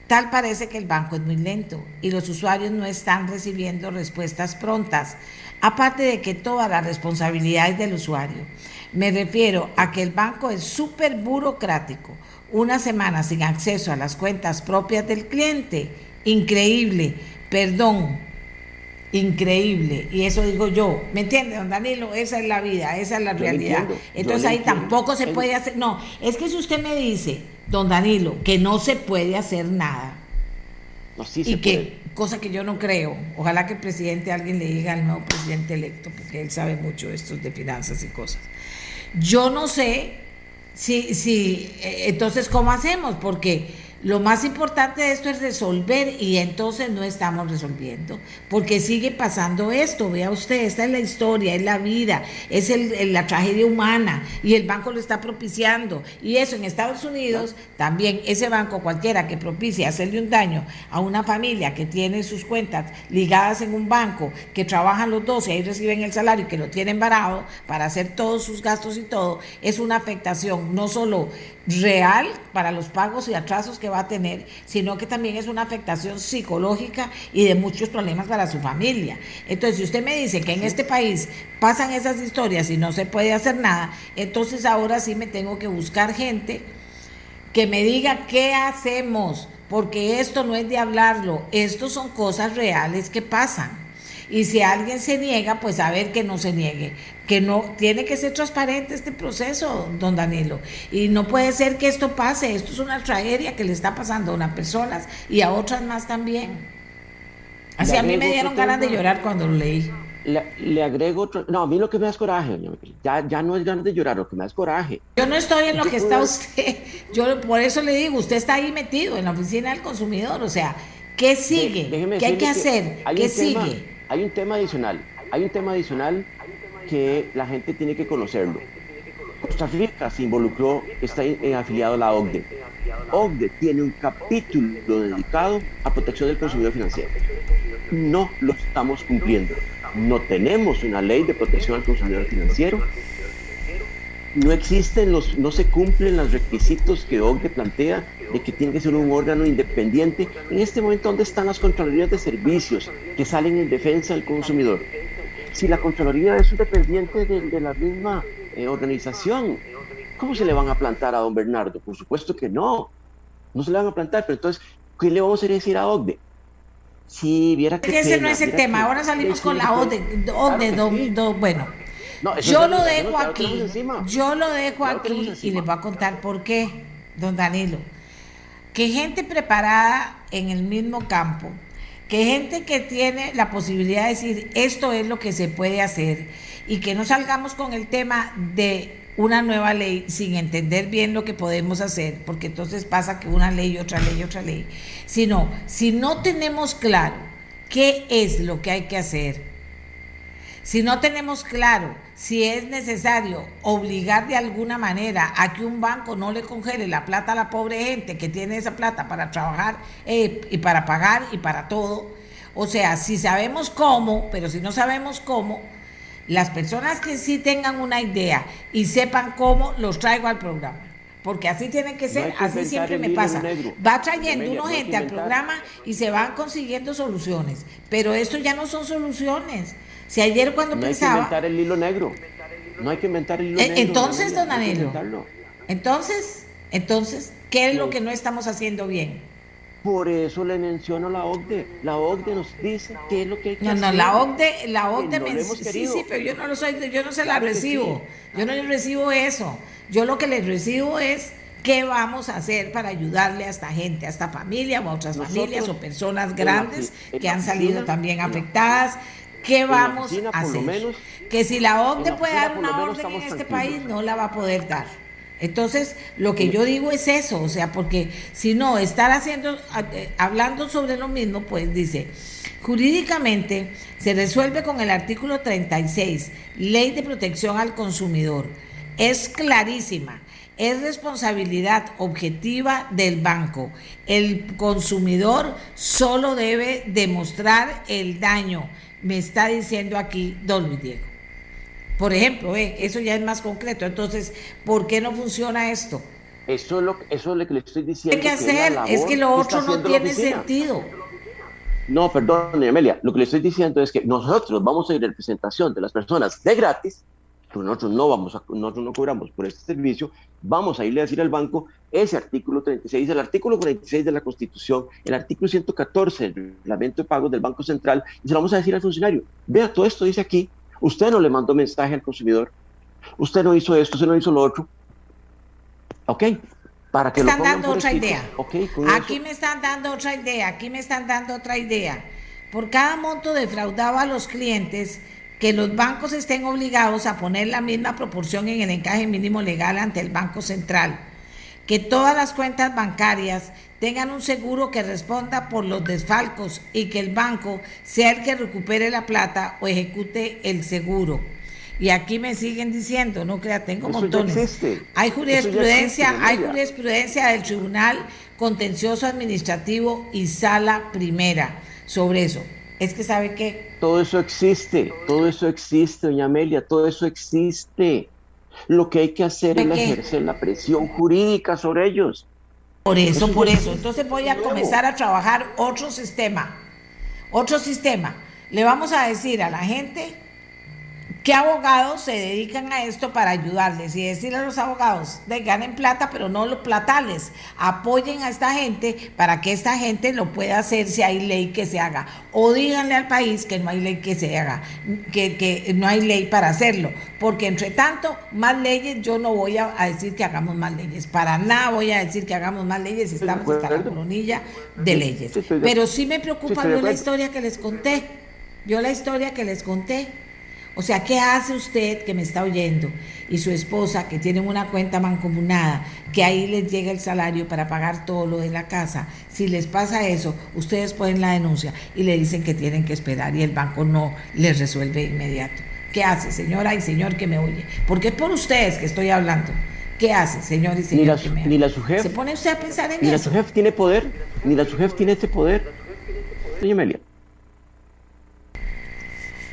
Tal parece que el banco es muy lento y los usuarios no están recibiendo respuestas prontas aparte de que todas las responsabilidades del usuario. Me refiero a que el banco es súper burocrático. Una semana sin acceso a las cuentas propias del cliente. Increíble. Perdón. Increíble. Y eso digo yo. ¿Me entiende, don Danilo? Esa es la vida, esa es la realidad. Entonces ahí tampoco se puede hacer. No, es que si usted me dice, don Danilo, que no se puede hacer nada. No, sí y que cosa que yo no creo. Ojalá que el presidente, alguien le diga al nuevo presidente electo, porque él sabe mucho esto de finanzas y cosas. Yo no sé si, si, eh, entonces, ¿cómo hacemos? Porque lo más importante de esto es resolver y entonces no estamos resolviendo, porque sigue pasando esto, vea usted, esta es la historia, es la vida, es la tragedia humana y el banco lo está propiciando. Y eso en Estados Unidos también, ese banco cualquiera que propicie hacerle un daño a una familia que tiene sus cuentas ligadas en un banco, que trabajan los dos y ahí reciben el salario y que lo tienen varado para hacer todos sus gastos y todo, es una afectación no solo real para los pagos y atrasos que va a tener, sino que también es una afectación psicológica y de muchos problemas para su familia. Entonces, si usted me dice que en este país pasan esas historias y no se puede hacer nada, entonces ahora sí me tengo que buscar gente que me diga qué hacemos, porque esto no es de hablarlo, esto son cosas reales que pasan. Y si alguien se niega, pues a ver que no se niegue, que no tiene que ser transparente este proceso, don Danilo. Y no puede ser que esto pase, esto es una tragedia que le está pasando a unas personas y a otras más también. Así a mí me dieron ganas de llorar cuando lo leí. Le, agrego otro. No, a mí lo que me da es coraje, ya, ya no es ganas de llorar, lo que me da es coraje. Yo no estoy en lo que está usted. Yo por eso le digo, usted está ahí metido en la oficina del consumidor. O sea, ¿qué sigue? ¿Qué hay que hacer? ¿Qué sigue? Hay un tema adicional, hay un tema adicional que la gente tiene que conocerlo. Costa Rica se involucró, está afiliado a la OCDE. OCDE tiene un capítulo dedicado a protección del consumidor financiero. No lo estamos cumpliendo. No tenemos una ley de protección al consumidor financiero. No existen los, no se cumplen los requisitos que OCDE plantea de que tiene que ser un órgano independiente. En este momento, ¿dónde están las Contralorías de Servicios que salen en defensa del consumidor? Si la Contraloría es un dependiente de, la misma eh, organización, ¿Cómo se le van a plantar a don Bernardo? Por supuesto que no. No se le van a plantar, pero entonces, ¿qué le vamos a decir a OCDE? Si viera que. ese no es el tema. Ahora salimos con la OCDE. OCDE bueno. yo lo dejo aquí. Yo lo dejo aquí y les voy a contar por qué, don Danilo. Que gente preparada en el mismo campo, que gente que tiene la posibilidad de decir esto es lo que se puede hacer y que no salgamos con el tema de una nueva ley sin entender bien lo que podemos hacer, porque entonces pasa que una ley, otra ley, otra ley, sino si no tenemos claro qué es lo que hay que hacer, si no tenemos claro si es necesario obligar de alguna manera a que un banco no le congele la plata a la pobre gente que tiene esa plata para trabajar eh, y para pagar y para todo, o sea, si sabemos cómo, pero si no sabemos cómo, las personas que sí tengan una idea y sepan cómo, los traigo al programa. Porque así tiene que ser, así siempre me pasa. Va trayendo uno gente al programa y se van consiguiendo soluciones. Pero esto ya no son soluciones. Si ayer cuando pensaba... Hay que inventar el hilo negro. No hay que inventar el hilo eh, negro. Entonces, don Anelo, entonces, entonces, ¿qué es lo que no estamos haciendo bien? Por eso le menciono la OCDE. La OCDE nos dice qué es lo que hay que no, hacer. No, la OCDE, la OCDE me sí, sí, pero yo no lo soy, yo no se la recibo. Yo no le recibo eso. Yo lo que le recibo es qué vamos a hacer para ayudarle a esta gente, a esta familia o a otras familias o personas grandes que han salido también afectadas. ¿Qué vamos a hacer? que si la OCDE puede dar una orden en este país, no la va a poder dar. Entonces, lo que yo digo es eso, o sea, porque si no, estar haciendo, eh, hablando sobre lo mismo, pues dice, jurídicamente se resuelve con el artículo 36, Ley de Protección al Consumidor. Es clarísima, es responsabilidad objetiva del banco. El consumidor solo debe demostrar el daño, me está diciendo aquí don Luis Diego. Por ejemplo, eh, eso ya es más concreto. Entonces, ¿por qué no funciona esto? Eso es lo, eso es lo que le estoy diciendo. ¿Qué que hacer? Es, que lo otro no tiene sentido. No, perdón, Amelia. Lo que le estoy diciendo es que nosotros vamos a ir en representación de las personas de gratis, pero nosotros no vamos a, nosotros no cobramos por este servicio, vamos a irle a decir al banco ese artículo 36, el artículo 46 de la Constitución, el artículo 114 del reglamento de pagos del Banco Central, y se lo vamos a decir al funcionario. Vea, todo esto dice aquí, Usted no le mandó mensaje al consumidor. Usted no hizo esto, usted no hizo lo otro. Ok, para que están dando otra idea. aquí me están dando otra idea, aquí me están dando otra idea. Por cada monto defraudado a los clientes, que los bancos estén obligados a poner la misma proporción en el encaje mínimo legal ante el Banco Central. Que todas las cuentas bancarias tengan un seguro que responda por los desfalcos y que el banco sea el que recupere la plata o ejecute el seguro. Y aquí me siguen diciendo, no crea, tengo montones. Hay jurisprudencia, hay jurisprudencia del Tribunal Contencioso Administrativo y Sala Primera sobre eso. Es que sabe qué. Todo eso existe, todo eso existe, doña Amelia, todo eso existe. Lo que hay que hacer es ejercer la presión jurídica sobre ellos. Por eso, por eso. Entonces voy a comenzar a trabajar otro sistema. Otro sistema. Le vamos a decir a la gente ¿Qué abogados se dedican a esto para ayudarles? Y decirle a los abogados, de ganen plata, pero no los platales. Apoyen a esta gente para que esta gente lo pueda hacer si hay ley que se haga. O díganle al país que no hay ley que se haga, que, que no hay ley para hacerlo. Porque entre tanto, más leyes, yo no voy a, decir que hagamos más leyes. Para nada voy a decir que hagamos más leyes si estamos hasta la coronilla de leyes. Pero sí me preocupa la historia que les conté. Yo la historia que les conté o sea, ¿qué hace usted que me está oyendo y su esposa que tienen una cuenta mancomunada, que ahí les llega el salario para pagar todo lo de la casa? Si les pasa eso, ustedes ponen la denuncia y le dicen que tienen que esperar y el banco no les resuelve inmediato. ¿Qué hace, señora y señor que me oye? Porque es por ustedes que estoy hablando. ¿Qué hace, señor y señor que me oye? Ni la SUJEF. ¿Se pone usted a pensar en eso? Ni la SUJEF tiene poder, ni la SUJEF tiene este poder. Doña Amelia.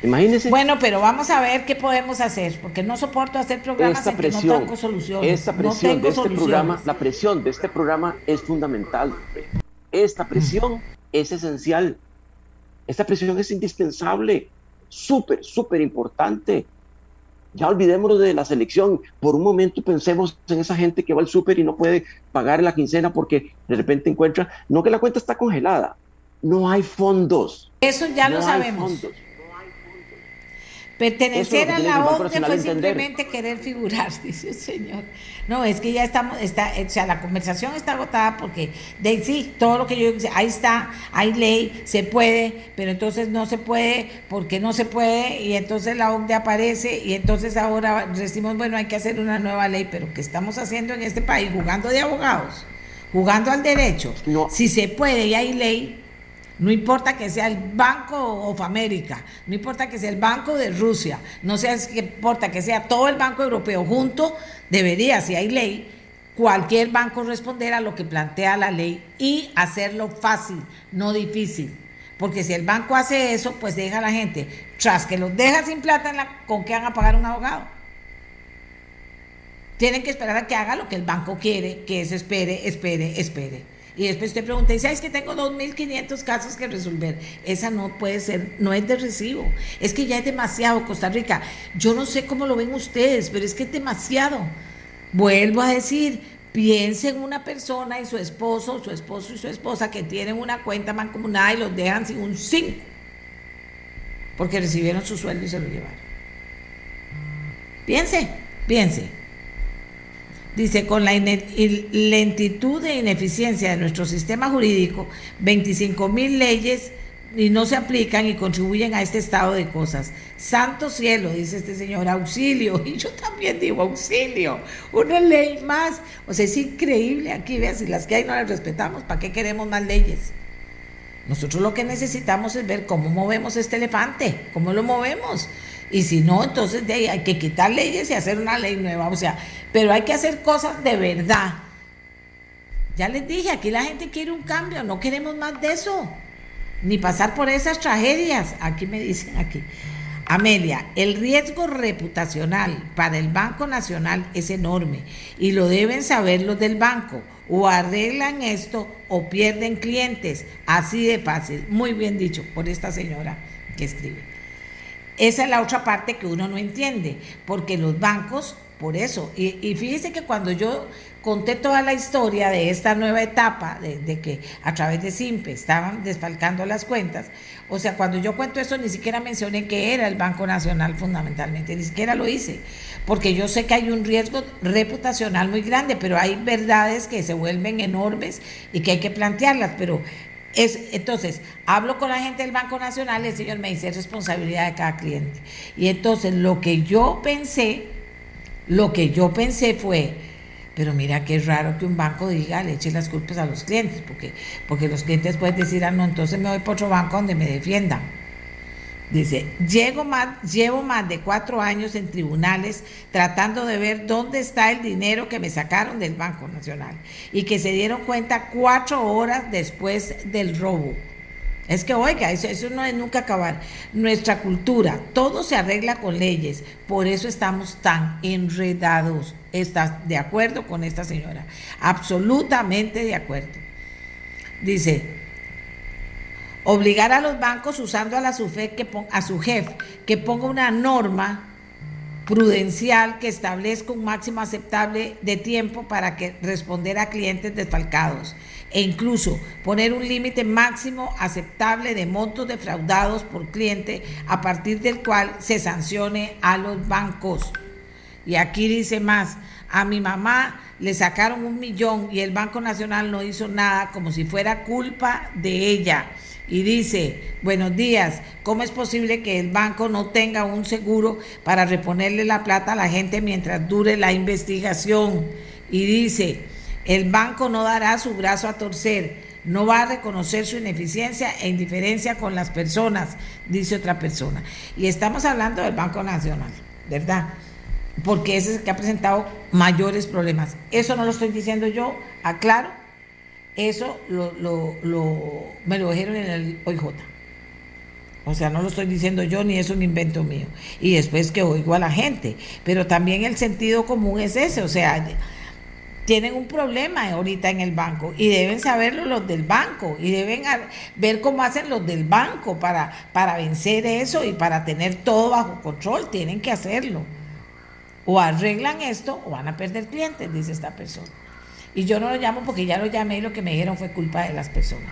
Imagínese. Bueno, pero vamos a ver qué podemos hacer, porque no soporto hacer programas en que no tengo soluciones. Esta presión de este programa, la presión de este programa es fundamental. Esta presión es esencial. Esta presión es indispensable, súper, súper importante. Ya olvidémonos de la selección. Por un momento pensemos en esa gente que va al súper y no puede pagar la quincena porque de repente encuentra, no que la cuenta está congelada, no hay fondos. Eso ya lo sabemos. Pertenecer a la OCDE fue simplemente querer figurar, dice el señor. No, es que ya estamos, está, o sea, la conversación está agotada porque de sí, todo lo que yo ahí está, hay ley, se puede, pero entonces no se puede, porque no se puede, y entonces la OCDE aparece, y entonces ahora decimos, bueno, hay que hacer una nueva ley, pero ¿qué estamos haciendo en este país? Jugando de abogados, jugando al derecho. Si se puede y hay ley, no importa que sea el Banco of America, no importa que sea el Banco de Rusia, no importa que sea todo el Banco Europeo junto, debería, si hay ley, cualquier banco responder a lo que plantea la ley y hacerlo fácil, no difícil. Porque si el banco hace eso, pues deja a la gente, tras que los deja sin plata, ¿con qué van a pagar un abogado? Tienen que esperar a que haga lo que el banco quiere, que es espere, espere, espere. Y después te pregunta, y sabes que tengo 2.500 casos que resolver. Esa no puede ser, no es de recibo. Es que ya es demasiado, Costa Rica. Yo no sé cómo lo ven ustedes, pero es que es demasiado. Vuelvo a decir, piense en una persona y su esposo, su esposo y su esposa que tienen una cuenta mancomunada y los dejan sin un 5. Porque recibieron su sueldo y se lo llevaron. Piense, piense. Dice, con la lentitud e ineficiencia de nuestro sistema jurídico, 25 mil leyes y no se aplican y contribuyen a este estado de cosas. Santo cielo, dice este señor, auxilio. Y yo también digo auxilio. Una ley más. O sea, es increíble aquí, vean, si las que hay no las respetamos, ¿para qué queremos más leyes? Nosotros lo que necesitamos es ver cómo movemos este elefante, cómo lo movemos. Y si no, entonces hay que quitar leyes y hacer una ley nueva. O sea, pero hay que hacer cosas de verdad. Ya les dije, aquí la gente quiere un cambio, no queremos más de eso. Ni pasar por esas tragedias. Aquí me dicen aquí. Amelia, el riesgo reputacional para el Banco Nacional es enorme y lo deben saber los del banco. O arreglan esto o pierden clientes. Así de fácil. Muy bien dicho por esta señora que escribe. Esa es la otra parte que uno no entiende, porque los bancos, por eso, y, y fíjese que cuando yo conté toda la historia de esta nueva etapa, de, que a través de SIMPE estaban desfalcando las cuentas, o sea, cuando yo cuento eso ni siquiera mencioné que era el Banco Nacional fundamentalmente, ni siquiera lo hice, porque yo sé que hay un riesgo reputacional muy grande, pero hay verdades que se vuelven enormes y que hay que plantearlas, pero es, entonces, hablo con la gente del Banco Nacional y el señor me dice es responsabilidad de cada cliente. Y entonces lo que yo pensé, lo que yo pensé fue, pero mira qué raro que un banco diga, le eche las culpas a los clientes, porque, porque los clientes pueden decir, ah, no, entonces me voy por otro banco donde me defiendan. Dice, llevo más, llevo más de cuatro años en tribunales tratando de ver dónde está el dinero que me sacaron del Banco Nacional y que se dieron cuenta cuatro horas después del robo. Es que, oiga, eso, eso no es nunca acabar. Nuestra cultura, todo se arregla con leyes, por eso estamos tan enredados. ¿Estás de acuerdo con esta señora? Absolutamente de acuerdo. Dice, obligar a los bancos usando a, la que a su jefe que ponga una norma prudencial que establezca un máximo aceptable de tiempo para que responder a clientes desfalcados e incluso poner un límite máximo aceptable de montos defraudados por cliente a partir del cual se sancione a los bancos. Y aquí dice más, a mi mamá le sacaron un millón y el Banco Nacional no hizo nada como si fuera culpa de ella y dice, buenos días, ¿cómo es posible que el banco no tenga un seguro para reponerle la plata a la gente mientras dure la investigación? Y dice, el banco no dará su brazo a torcer, no va a reconocer su ineficiencia e indiferencia con las personas, dice otra persona. Y estamos hablando del Banco Nacional, ¿verdad? Porque ese es el que ha presentado mayores problemas. Eso no lo estoy diciendo yo, aclaro eso lo, lo, me lo dijeron en el OIJ. O sea, no lo estoy diciendo yo ni es un invento mío. Y después que oigo a la gente. Pero también el sentido común es ese. O sea, tienen un problema ahorita en el banco y deben saberlo los del banco y deben ver cómo hacen los del banco para, para vencer eso y para tener todo bajo control. Tienen que hacerlo. O arreglan esto o van a perder clientes, dice esta persona. Y yo no lo llamo porque ya lo llamé y lo que me dijeron fue culpa de las personas.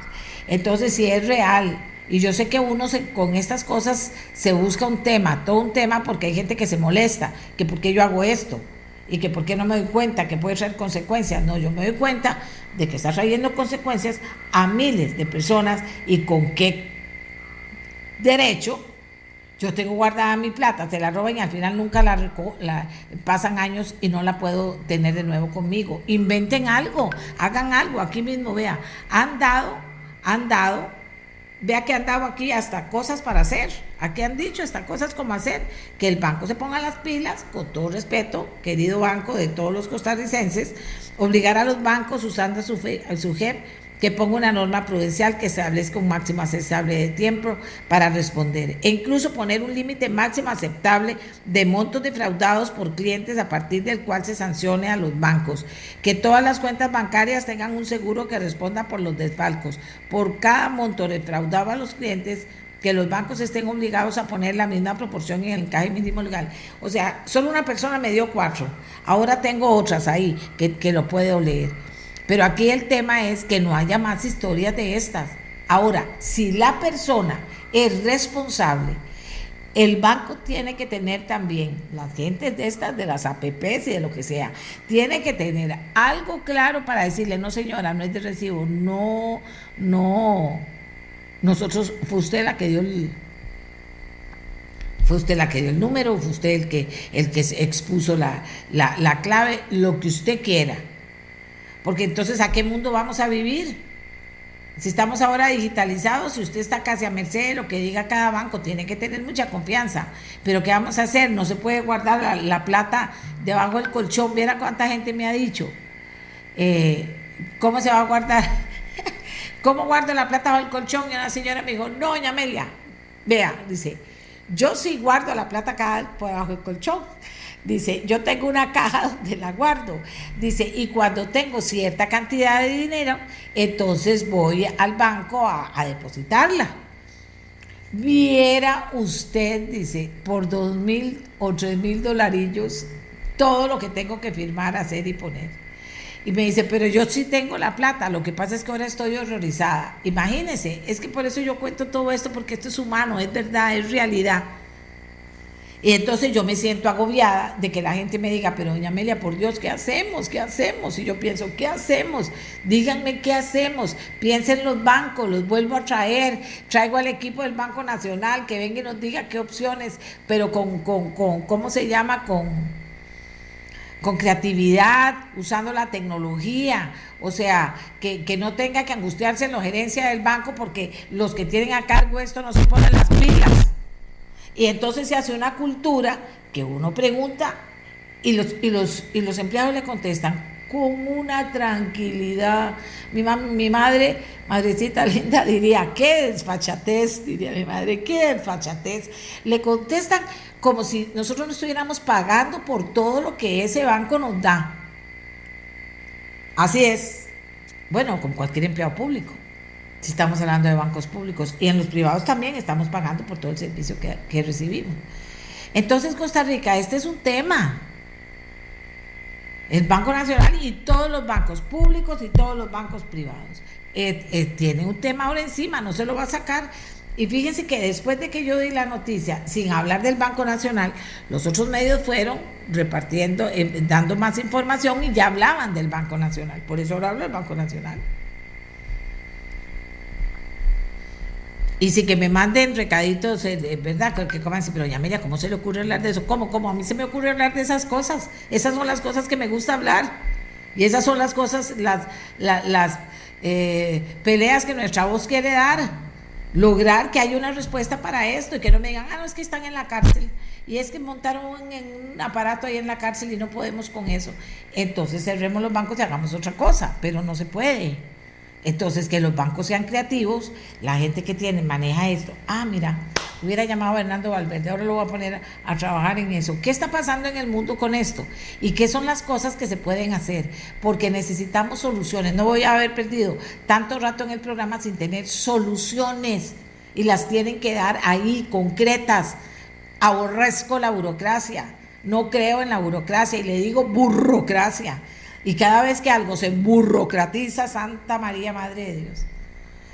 Entonces, si es real, y yo sé que uno con estas cosas se busca un tema, todo un tema, porque hay gente que se molesta, que por qué yo hago esto, y que por qué no me doy cuenta que puede ser consecuencias. No, yo me doy cuenta de que está trayendo consecuencias a miles de personas y con qué derecho yo tengo guardada mi plata, te la roban y al final nunca la, pasan años y no la puedo tener de nuevo conmigo. Inventen algo, hagan algo, aquí mismo, vea, han dado, han dado, vea que han dado aquí hasta cosas para hacer, aquí han dicho hasta cosas como hacer, que el banco se ponga las pilas, con todo respeto, querido banco de todos los costarricenses, obligar a los bancos usando su, su JEP que ponga una norma prudencial que establezca un máximo aceptable de tiempo para responder e incluso poner un límite máximo aceptable de montos defraudados por clientes a partir del cual se sancione a los bancos, que todas las cuentas bancarias tengan un seguro que responda por los desfalcos, por cada monto defraudado a los clientes que los bancos estén obligados a poner la misma proporción en el encaje mínimo legal. O sea, solo una persona me dio cuatro, ahora tengo otras ahí que, que lo puedo leer. Pero aquí el tema es que no haya más historias de estas. Ahora, si la persona es responsable, el banco tiene que tener también, las gentes de estas, de las APPs y de lo que sea, tiene que tener algo claro para decirle, no señora, no es de recibo, no, no, nosotros, fue usted la que dio el, fue usted la que dio el número, fue usted el que, el que expuso la, la, la clave, lo que usted quiera porque entonces, ¿a qué mundo vamos a vivir? Si estamos ahora digitalizados, si usted está casi a merced de lo que diga cada banco, tiene que tener mucha confianza. Pero ¿qué vamos a hacer? No se puede guardar la, plata debajo del colchón. Viera cuánta gente me ha dicho. Eh, ¿Cómo se va a guardar? ¿Cómo guardo la plata bajo el colchón? Y una señora me dijo, no, doña Amelia, vea, dice, yo sí guardo la plata acá debajo del colchón. Dice, yo tengo una caja donde la guardo. Dice, y cuando tengo cierta cantidad de dinero, entonces voy al banco a, depositarla. Viera usted, dice, por dos mil o tres mil dolarillos, todo lo que tengo que firmar, hacer y poner. Y me dice, pero yo sí tengo la plata, lo que pasa es que ahora estoy horrorizada. Imagínese, es que por eso yo cuento todo esto, porque esto es humano, es verdad, es realidad. Y entonces yo me siento agobiada de que la gente me diga, pero doña Amelia, por Dios, ¿qué hacemos? ¿Qué hacemos? Y yo pienso, ¿qué hacemos? Díganme qué hacemos. Piensen los bancos, los vuelvo a traer. Traigo al equipo del Banco Nacional que venga y nos diga qué opciones, pero con, con, con ¿cómo se llama? Con, con creatividad, usando la tecnología, o sea, que, que, no tenga que angustiarse en la gerencia del banco porque los que tienen a cargo esto no se ponen las pilas. Y entonces se hace una cultura que uno pregunta y los, y los, y los empleados le contestan con una tranquilidad. Mi, mi madre, madrecita linda, diría, qué desfachatez, diría mi madre, qué desfachatez. Le contestan como si nosotros no estuviéramos pagando por todo lo que ese banco nos da. Así es. Bueno, con cualquier empleado público si estamos hablando de bancos públicos. Y en los privados también estamos pagando por todo el servicio que, recibimos. Entonces, Costa Rica, este es un tema. El Banco Nacional y todos los bancos públicos y todos los bancos privados. Eh, eh, tiene un tema ahora encima, no se lo va a sacar. Y fíjense que después de que yo di la noticia, sin hablar del Banco Nacional, los otros medios fueron repartiendo, eh, dando más información y ya hablaban del Banco Nacional. Por eso ahora hablo del Banco Nacional. Y sí que me manden recaditos, eh, ¿verdad? Que, como así, pero ya mira, ¿cómo se le ocurre hablar de eso? ¿Cómo? ¿Cómo? A mí se me ocurre hablar de esas cosas. Esas son las cosas que me gusta hablar. Y esas son las cosas, las, las, eh, peleas que nuestra voz quiere dar. Lograr que haya una respuesta para esto y que no me digan, ah, no, es que están en la cárcel. Y es que montaron en un aparato ahí en la cárcel y no podemos con eso. Entonces cerremos los bancos y hagamos otra cosa, pero no se puede. Entonces, que los bancos sean creativos, la gente que tiene, maneja esto. Ah, mira, hubiera llamado a Hernando Valverde, ahora lo voy a poner a, trabajar en eso. ¿Qué está pasando en el mundo con esto? ¿Y qué son las cosas que se pueden hacer? Porque necesitamos soluciones. No voy a haber perdido tanto rato en el programa sin tener soluciones y las tienen que dar ahí, concretas. Aborrezco la burocracia no creo en la burocracia y le digo burocracia. Y cada vez que algo se burocratiza, Santa María, Madre de Dios.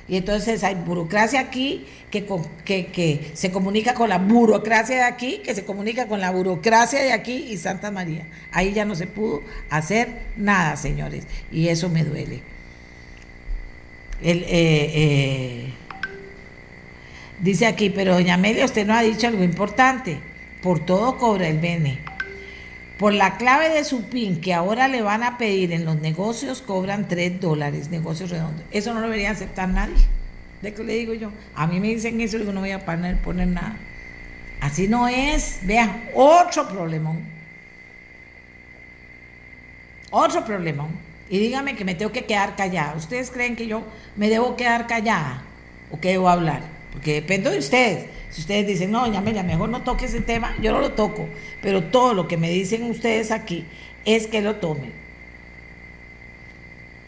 Y entonces hay burocracia aquí que, que, que, se comunica con la burocracia de aquí, que se comunica con la burocracia de aquí y Santa María. Ahí ya no se pudo hacer nada, señores. Y eso me duele. El, eh, eh, dice aquí, pero doña Amelia, usted no ha dicho algo importante. Por todo cobra el bene. Por la clave de su PIN que ahora le van a pedir en los negocios, cobran 3 dólares, negocios redondos. Eso no lo debería aceptar nadie. ¿De qué le digo yo? A mí me dicen eso y digo, no voy a poner, poner nada. Así no es. Vean, otro problemón. Otro problemón. Y dígame que me tengo que quedar callada. ¿Ustedes creen que yo me debo quedar callada? ¿O que debo hablar? Porque depende de ustedes. Si ustedes dicen, no, doña Amelia, mejor no toque ese tema, yo no lo toco. Pero todo lo que me dicen ustedes aquí es que lo tomen.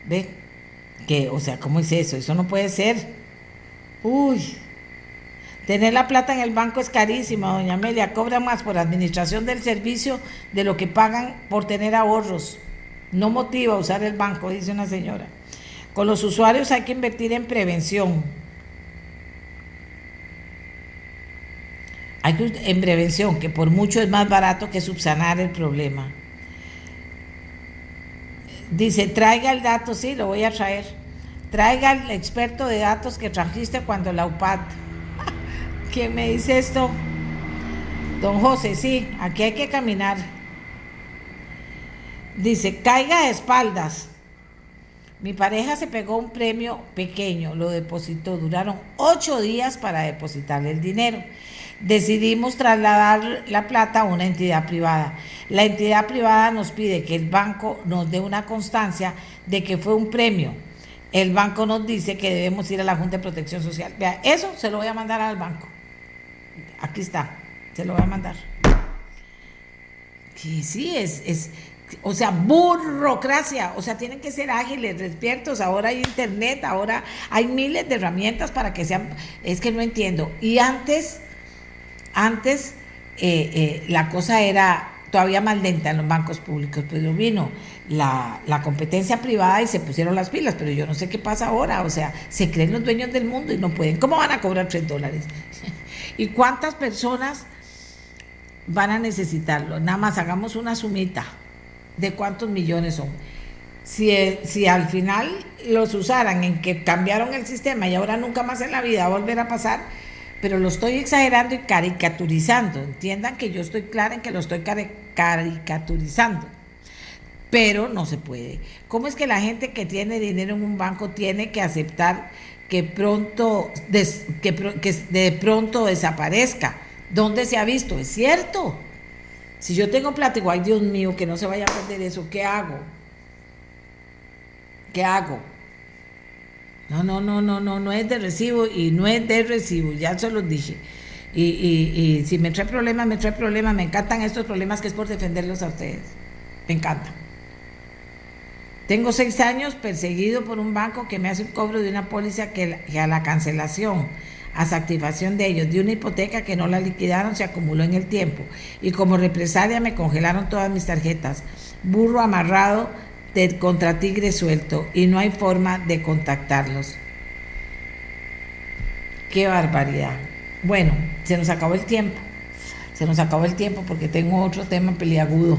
¿Ve? Que, o sea, ¿cómo es eso? Eso no puede ser. Uy. Tener la plata en el banco es carísima, doña Amelia. Cobra más por administración del servicio de lo que pagan por tener ahorros. No motiva usar el banco, dice una señora. Con los usuarios hay que invertir en prevención En prevención, que por mucho es más barato que subsanar el problema. Dice, traiga el dato, sí, lo voy a traer. Traiga el experto de datos que trajiste cuando la UPAD. ¿Quién me dice esto? Don José, sí, aquí hay que caminar. Dice, caiga de espaldas. Mi pareja se pegó un premio pequeño, lo depositó, duraron ocho días para depositarle el dinero decidimos trasladar la plata a una entidad privada. La entidad privada nos pide que el banco nos dé una constancia de que fue un premio. El banco nos dice que debemos ir a la Junta de Protección Social. Vea, eso se lo voy a mandar al banco. Aquí está, se lo voy a mandar. Que sí, es, es, o sea, burocracia, o sea, tienen que ser ágiles, despiertos, ahora hay internet, ahora hay miles de herramientas para que sean, es que no entiendo. Y antes antes eh, eh, la cosa era todavía más lenta en los bancos públicos, pero vino la, la, competencia privada y se pusieron las pilas, pero yo no sé qué pasa ahora, o sea, se creen los dueños del mundo y no pueden. ¿Cómo van a cobrar 3 dólares? ¿Y cuántas personas van a necesitarlo? Nada más hagamos una sumita de cuántos millones son. Si, si al final los usaran en que cambiaron el sistema y ahora nunca más en la vida volver a pasar, pero lo estoy exagerando y caricaturizando. Entiendan que yo estoy clara en que lo estoy caricaturizando. Pero no se puede. ¿Cómo es que la gente que tiene dinero en un banco tiene que aceptar que pronto que, de pronto desaparezca? ¿Dónde se ha visto? Es cierto. Si yo tengo plata, ay Dios mío, que no se vaya a perder eso, ¿qué hago? ¿Qué hago? No, no, no, no, no, no es de recibo y no es de recibo, ya se los dije. Y, y, si me trae problemas, me trae problemas, me encantan estos problemas que es por defenderlos a ustedes. Me encantan. Tengo seis años perseguido por un banco que me hace un cobro de una póliza que, que a la cancelación, a activación de ellos, de una hipoteca que no la liquidaron, se acumuló en el tiempo. Y como represalia me congelaron todas mis tarjetas. Burro amarrado de contra tigre suelto y no hay forma de contactarlos. Qué barbaridad. Bueno, se nos acabó el tiempo. Se nos acabó el tiempo porque tengo otro tema peliagudo.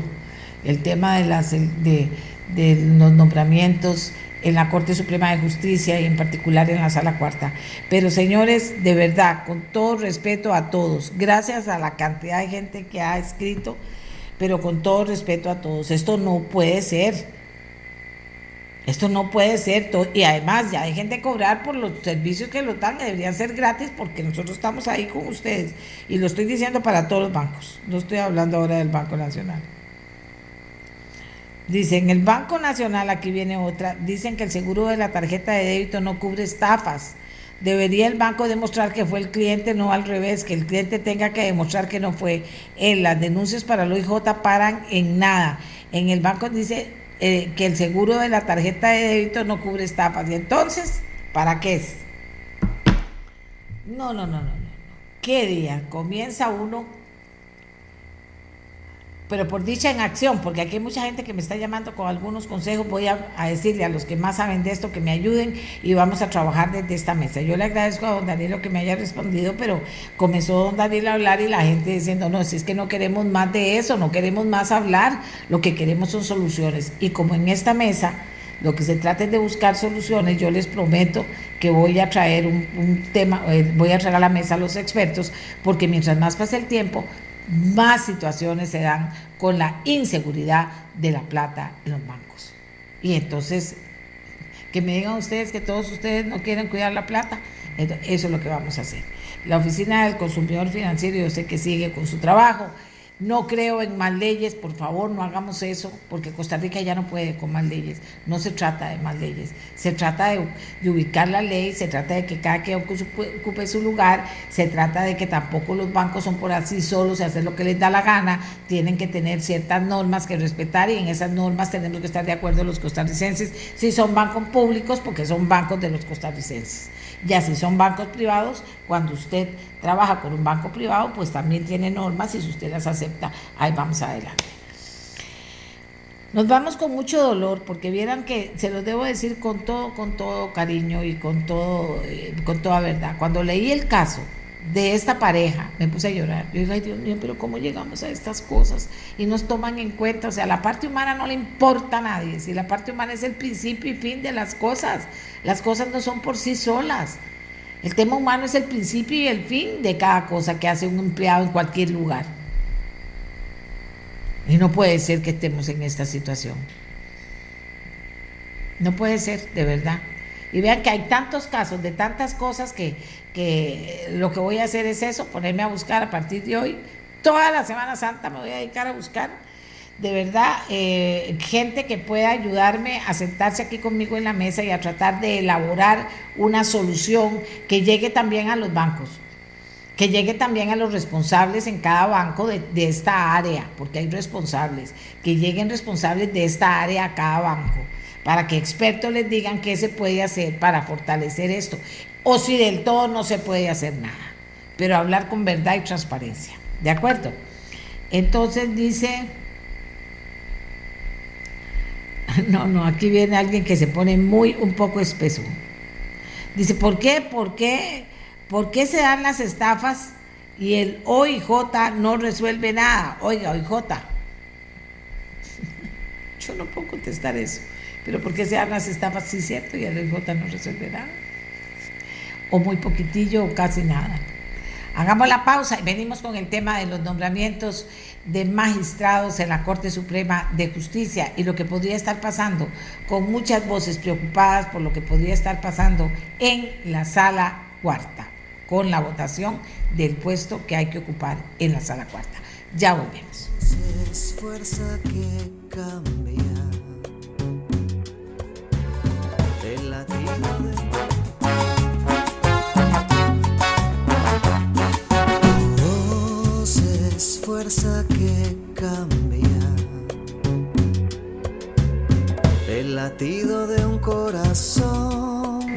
El tema de, las, de, de los nombramientos en la Corte Suprema de Justicia y en particular en la Sala Cuarta. Pero señores, de verdad, con todo respeto a todos, gracias a la cantidad de gente que ha escrito, pero con todo respeto a todos, esto no puede ser. Esto no puede ser, y además ya dejen de cobrar por los servicios que lo dan, deberían ser gratis porque nosotros estamos ahí con ustedes. Y lo estoy diciendo para todos los bancos, no estoy hablando ahora del Banco Nacional. Dicen, el Banco Nacional, aquí viene otra, dicen que el seguro de la tarjeta de débito no cubre estafas. Debería el banco demostrar que fue el cliente, no al revés, que el cliente tenga que demostrar que no fue él. Las denuncias para el OIJ paran en nada. En el banco dice, eh, que el seguro de la tarjeta de débito no cubre estafas. Y entonces, ¿para qué es? No, no, no, no, no. ¿Qué día comienza uno pero por dicha en acción, porque aquí hay mucha gente que me está llamando con algunos consejos, voy a, decirle a los que más saben de esto que me ayuden y vamos a trabajar desde esta mesa. Yo le agradezco a don Danilo que me haya respondido, pero comenzó don Danilo a hablar y la gente diciendo, no, si es que no queremos más de eso, no queremos más hablar, lo que queremos son soluciones. Y como en esta mesa lo que se trata es de buscar soluciones, yo les prometo que voy a traer un, un tema, eh, voy a traer a la mesa a los expertos, porque mientras más pase el tiempo, más situaciones se dan con la inseguridad de la plata en los bancos. Y entonces, que me digan ustedes que todos ustedes no quieren cuidar la plata, eso es lo que vamos a hacer. La Oficina del Consumidor Financiero, yo sé que sigue con su trabajo, no creo en más leyes, por favor, no hagamos eso, porque Costa Rica ya no puede con más leyes. No se trata de más leyes, se trata de, ubicar la ley, se trata de que cada quien ocupe su lugar, se trata de que tampoco los bancos son por así solos y hacer lo que les da la gana, tienen que tener ciertas normas que respetar y en esas normas tenemos que estar de acuerdo los costarricenses si son bancos públicos, porque son bancos de los costarricenses. Ya si son bancos privados, cuando usted trabaja con un banco privado, pues también tiene normas y si usted las acepta, ahí vamos adelante. Nos vamos con mucho dolor porque vieran que se los debo decir con todo, con todo cariño y con todo, eh, con toda verdad. Cuando leí el caso de esta pareja, me puse a llorar. Yo dije, ay Dios mío, pero ¿cómo llegamos a estas cosas? Y nos toman en cuenta, o sea, la parte humana no le importa a nadie, si la parte humana es el principio y fin de las cosas, las cosas no son por sí solas. El tema humano es el principio y el fin de cada cosa que hace un empleado en cualquier lugar. Y no puede ser que estemos en esta situación. No puede ser, de verdad. Y vean que hay tantos casos de tantas cosas que, que lo que voy a hacer es eso, ponerme a buscar a partir de hoy. Toda la Semana Santa me voy a dedicar a buscar de verdad, eh, gente que pueda ayudarme a sentarse aquí conmigo en la mesa y a tratar de elaborar una solución que llegue también a los bancos, que llegue también a los responsables en cada banco de, de esta área, porque hay responsables, que lleguen responsables de esta área a cada banco, para que expertos les digan qué se puede hacer para fortalecer esto, o si del todo no se puede hacer nada, pero hablar con verdad y transparencia. ¿De acuerdo? Entonces dice... No, no, aquí viene alguien que se pone muy un poco espeso. Dice, ¿por qué? ¿Por qué? ¿Por qué se dan las estafas y el OIJ no resuelve nada? Oiga, OIJ. Yo no puedo contestar eso. Pero ¿por qué se dan las estafas? Sí, cierto, y el OIJ no resuelve nada. O muy poquitillo o casi nada. Hagamos la pausa y venimos con el tema de los nombramientos de magistrados en la Corte Suprema de Justicia y lo que podría estar pasando, con muchas voces preocupadas por lo que podría estar pasando en la sala cuarta, con la votación del puesto que hay que ocupar en la sala cuarta. Ya volvemos.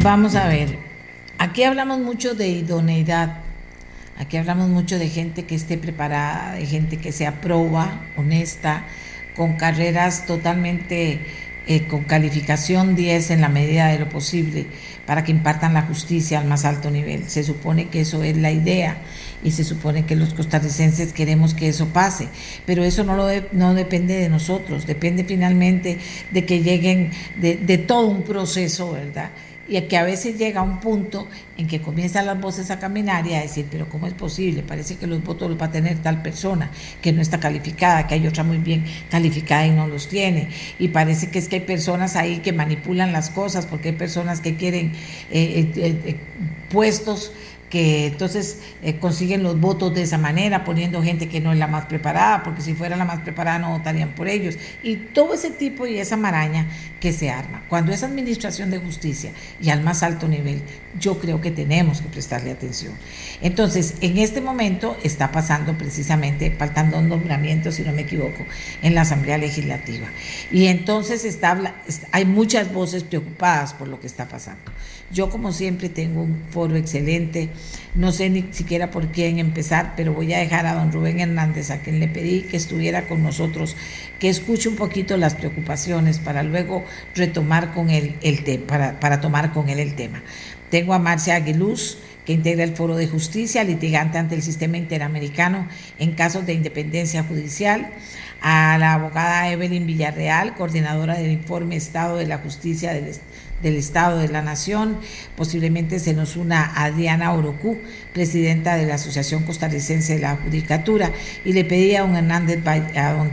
Vamos a ver, aquí hablamos mucho de idoneidad, aquí hablamos mucho de gente que esté preparada, de gente que sea proba, honesta, con carreras totalmente eh, con calificación 10 en la medida de lo posible para que impartan la justicia al más alto nivel. Se supone que eso es la idea y se supone que los costarricenses queremos que eso pase, pero eso no, lo no depende de nosotros, depende finalmente de que lleguen de, todo un proceso, ¿verdad? y que a veces llega un punto en que comienzan las voces a caminar y a decir, pero ¿cómo es posible? Parece que los votos los va a tener tal persona que no está calificada, que hay otra muy bien calificada y no los tiene. Y parece que es que hay personas ahí que manipulan las cosas porque hay personas que quieren eh, eh, eh, puestos que entonces eh, consiguen los votos de esa manera, poniendo gente que no es la más preparada, porque si fuera la más preparada no votarían por ellos. Y todo ese tipo y esa maraña que se arma. Cuando es administración de justicia y al más alto nivel, yo creo que tenemos que prestarle atención. Entonces, en este momento está pasando precisamente, faltando un nombramiento, si no me equivoco, en la Asamblea Legislativa. Y entonces está, hay muchas voces preocupadas por lo que está pasando. Yo como siempre tengo un foro excelente, no sé ni siquiera por quién empezar, pero voy a dejar a don Rubén Hernández, a quien le pedí que estuviera con nosotros, que escuche un poquito las preocupaciones para luego retomar con él el tema, para, tomar con él el tema. Tengo a Marcia Aguiluz, que integra el Foro de Justicia, litigante ante el sistema interamericano en casos de independencia judicial, a la abogada Evelyn Villarreal, coordinadora del informe Estado de la Justicia del, Estado de la Nación, posiblemente se nos una a Diana Orocu, presidenta de la Asociación Costarricense de la Judicatura, y le pedí a don, Hernández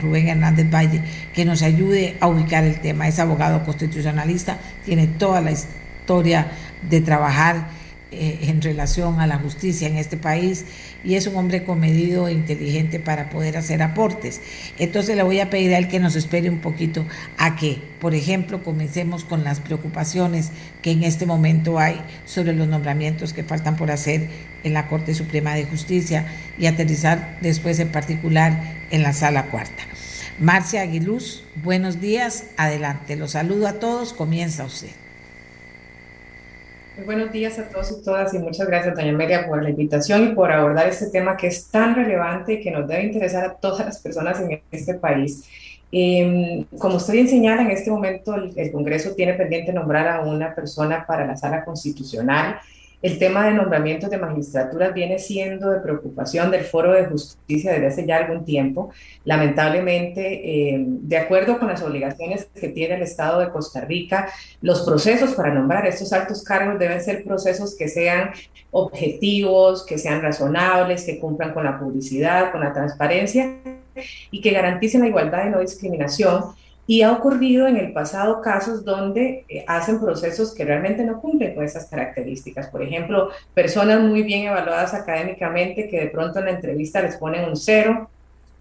Rubén Hernández Valle que nos ayude a ubicar el tema. Es abogado constitucionalista, tiene toda la historia de trabajar eh, en relación a la justicia en este país y es un hombre comedido e inteligente para poder hacer aportes. Entonces le voy a pedir a él que nos espere un poquito a que, por ejemplo, comencemos con las preocupaciones que en este momento hay sobre los nombramientos que faltan por hacer en la Corte Suprema de Justicia y aterrizar después en particular en la sala cuarta. Marcia Aguiluz, buenos días, adelante. Los saludo a todos, comienza usted buenos días a todos y todas y muchas gracias, doña Amelia, por la invitación y por abordar este tema que es tan relevante y que nos debe interesar a todas las personas en este país. Eh, como usted bien en este momento el, el Congreso tiene pendiente nombrar a una persona para la sala constitucional. El tema de nombramientos de magistraturas viene siendo de preocupación del Foro de Justicia desde hace ya algún tiempo. Lamentablemente, eh, de acuerdo con las obligaciones que tiene el Estado de Costa Rica, los procesos para nombrar estos altos cargos deben ser procesos que sean objetivos, que sean razonables, que cumplan con la publicidad, con la transparencia y que garanticen la igualdad y no discriminación y ha ocurrido en el pasado casos donde eh, hacen procesos que realmente no cumplen con esas características. Por ejemplo, personas muy bien evaluadas académicamente que de pronto en la entrevista les ponen un cero.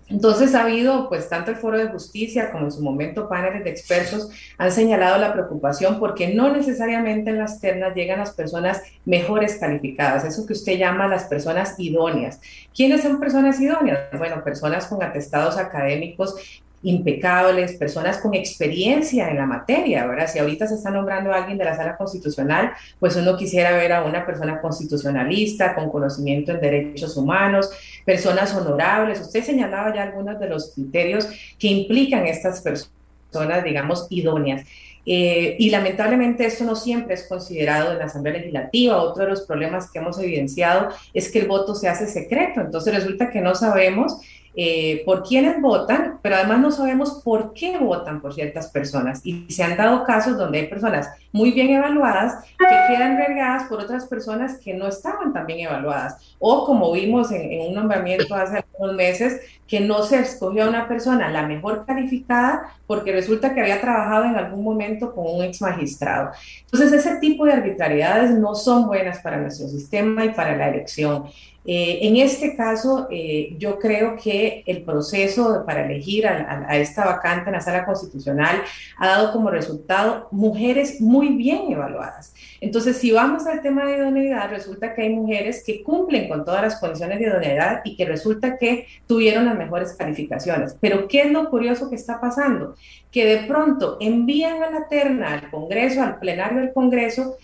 Entonces ha habido, pues tanto el Foro de Justicia como en su momento paneles de expertos han señalado la preocupación porque no necesariamente en las ternas llegan las personas mejores calificadas, eso que usted llama las personas idóneas. ¿Quiénes son personas idóneas? Bueno, personas con atestados académicos impecables, personas con experiencia en la materia, ¿verdad? Si ahorita se está nombrando a alguien de la sala constitucional, pues uno quisiera ver a una persona constitucionalista, con conocimiento en derechos humanos, personas honorables. Usted señalaba ya algunos de los criterios que implican estas personas, digamos, idóneas. Eh, y lamentablemente esto no siempre es considerado en la Asamblea Legislativa. Otro de los problemas que hemos evidenciado es que el voto se hace secreto. Entonces resulta que no sabemos eh, por quiénes votan, pero además no sabemos por qué votan por ciertas personas. Y se han dado casos donde hay personas muy bien evaluadas que quedan regadas por otras personas que no estaban tan bien evaluadas. O como vimos en, un nombramiento hace algunos meses, que no se escogió a una persona la mejor calificada porque resulta que había trabajado en algún momento con un ex magistrado. Entonces, ese tipo de arbitrariedades no son buenas para nuestro sistema y para la elección. Eh, en este caso, eh, yo creo que el proceso para elegir a, a, esta vacante en la sala constitucional ha dado como resultado mujeres muy bien evaluadas. Entonces, si vamos al tema de idoneidad, resulta que hay mujeres que cumplen con todas las condiciones de idoneidad y que resulta que tuvieron las mejores calificaciones. Pero, ¿qué es lo curioso que está pasando? Que de pronto envían a la terna al Congreso, al plenario del Congreso,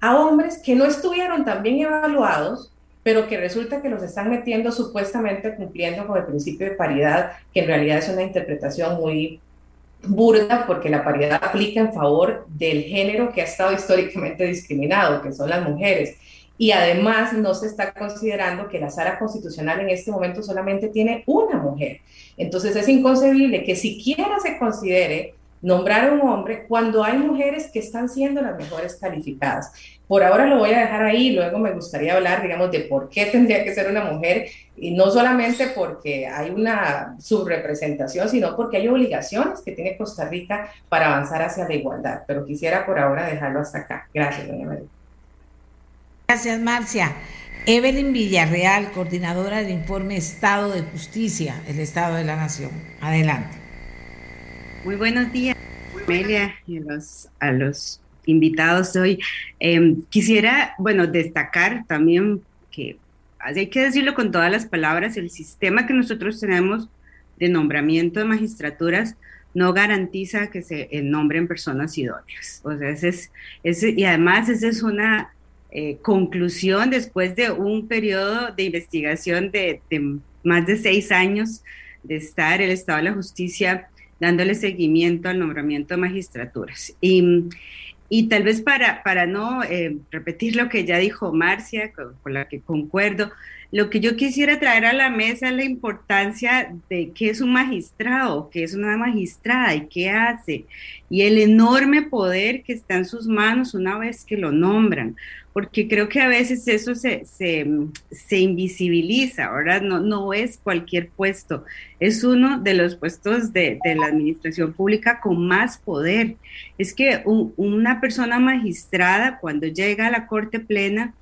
a hombres que no estuvieron tan bien evaluados pero que resulta que los están metiendo supuestamente cumpliendo con el principio de paridad, que en realidad es una interpretación muy burda porque la paridad aplica en favor del género que ha estado históricamente discriminado, que son las mujeres. Y además no se está considerando que la sala constitucional en este momento solamente tiene una mujer. Entonces es inconcebible que siquiera se considere nombrar a un hombre cuando hay mujeres que están siendo las mejores calificadas. Por ahora lo voy a dejar ahí, luego me gustaría hablar, digamos, de por qué tendría que ser una mujer, y no solamente porque hay una subrepresentación, sino porque hay obligaciones que tiene Costa Rica para avanzar hacia la igualdad. Pero quisiera por ahora dejarlo hasta acá. Gracias, doña María. Gracias, Marcia. Evelyn Villarreal, coordinadora del informe Estado de Justicia, el Estado de la Nación. Adelante. Muy buenos días, Amelia, y a los, a los invitados hoy. Em, quisiera, bueno, destacar también que hay que decirlo con todas las palabras, el sistema que nosotros tenemos de nombramiento de magistraturas no garantiza que se nombren personas idóneas. O sea, ese es, y además esa es una eh, conclusión después de un periodo de investigación de, de, más de seis años de estar el Estado de la Justicia dándole seguimiento al nombramiento de magistraturas. Y, y tal vez para, para no eh, repetir lo que ya dijo Marcia, con, la que concuerdo, lo que yo quisiera traer a la mesa es la importancia de qué es un magistrado, qué es una magistrada y qué hace, y el enorme poder que está en sus manos una vez que lo nombran porque creo que a veces eso se, se, invisibiliza, ahora no, no es cualquier puesto, es uno de los puestos de, de la administración pública con más poder. Es que una persona magistrada cuando llega a la Corte Plena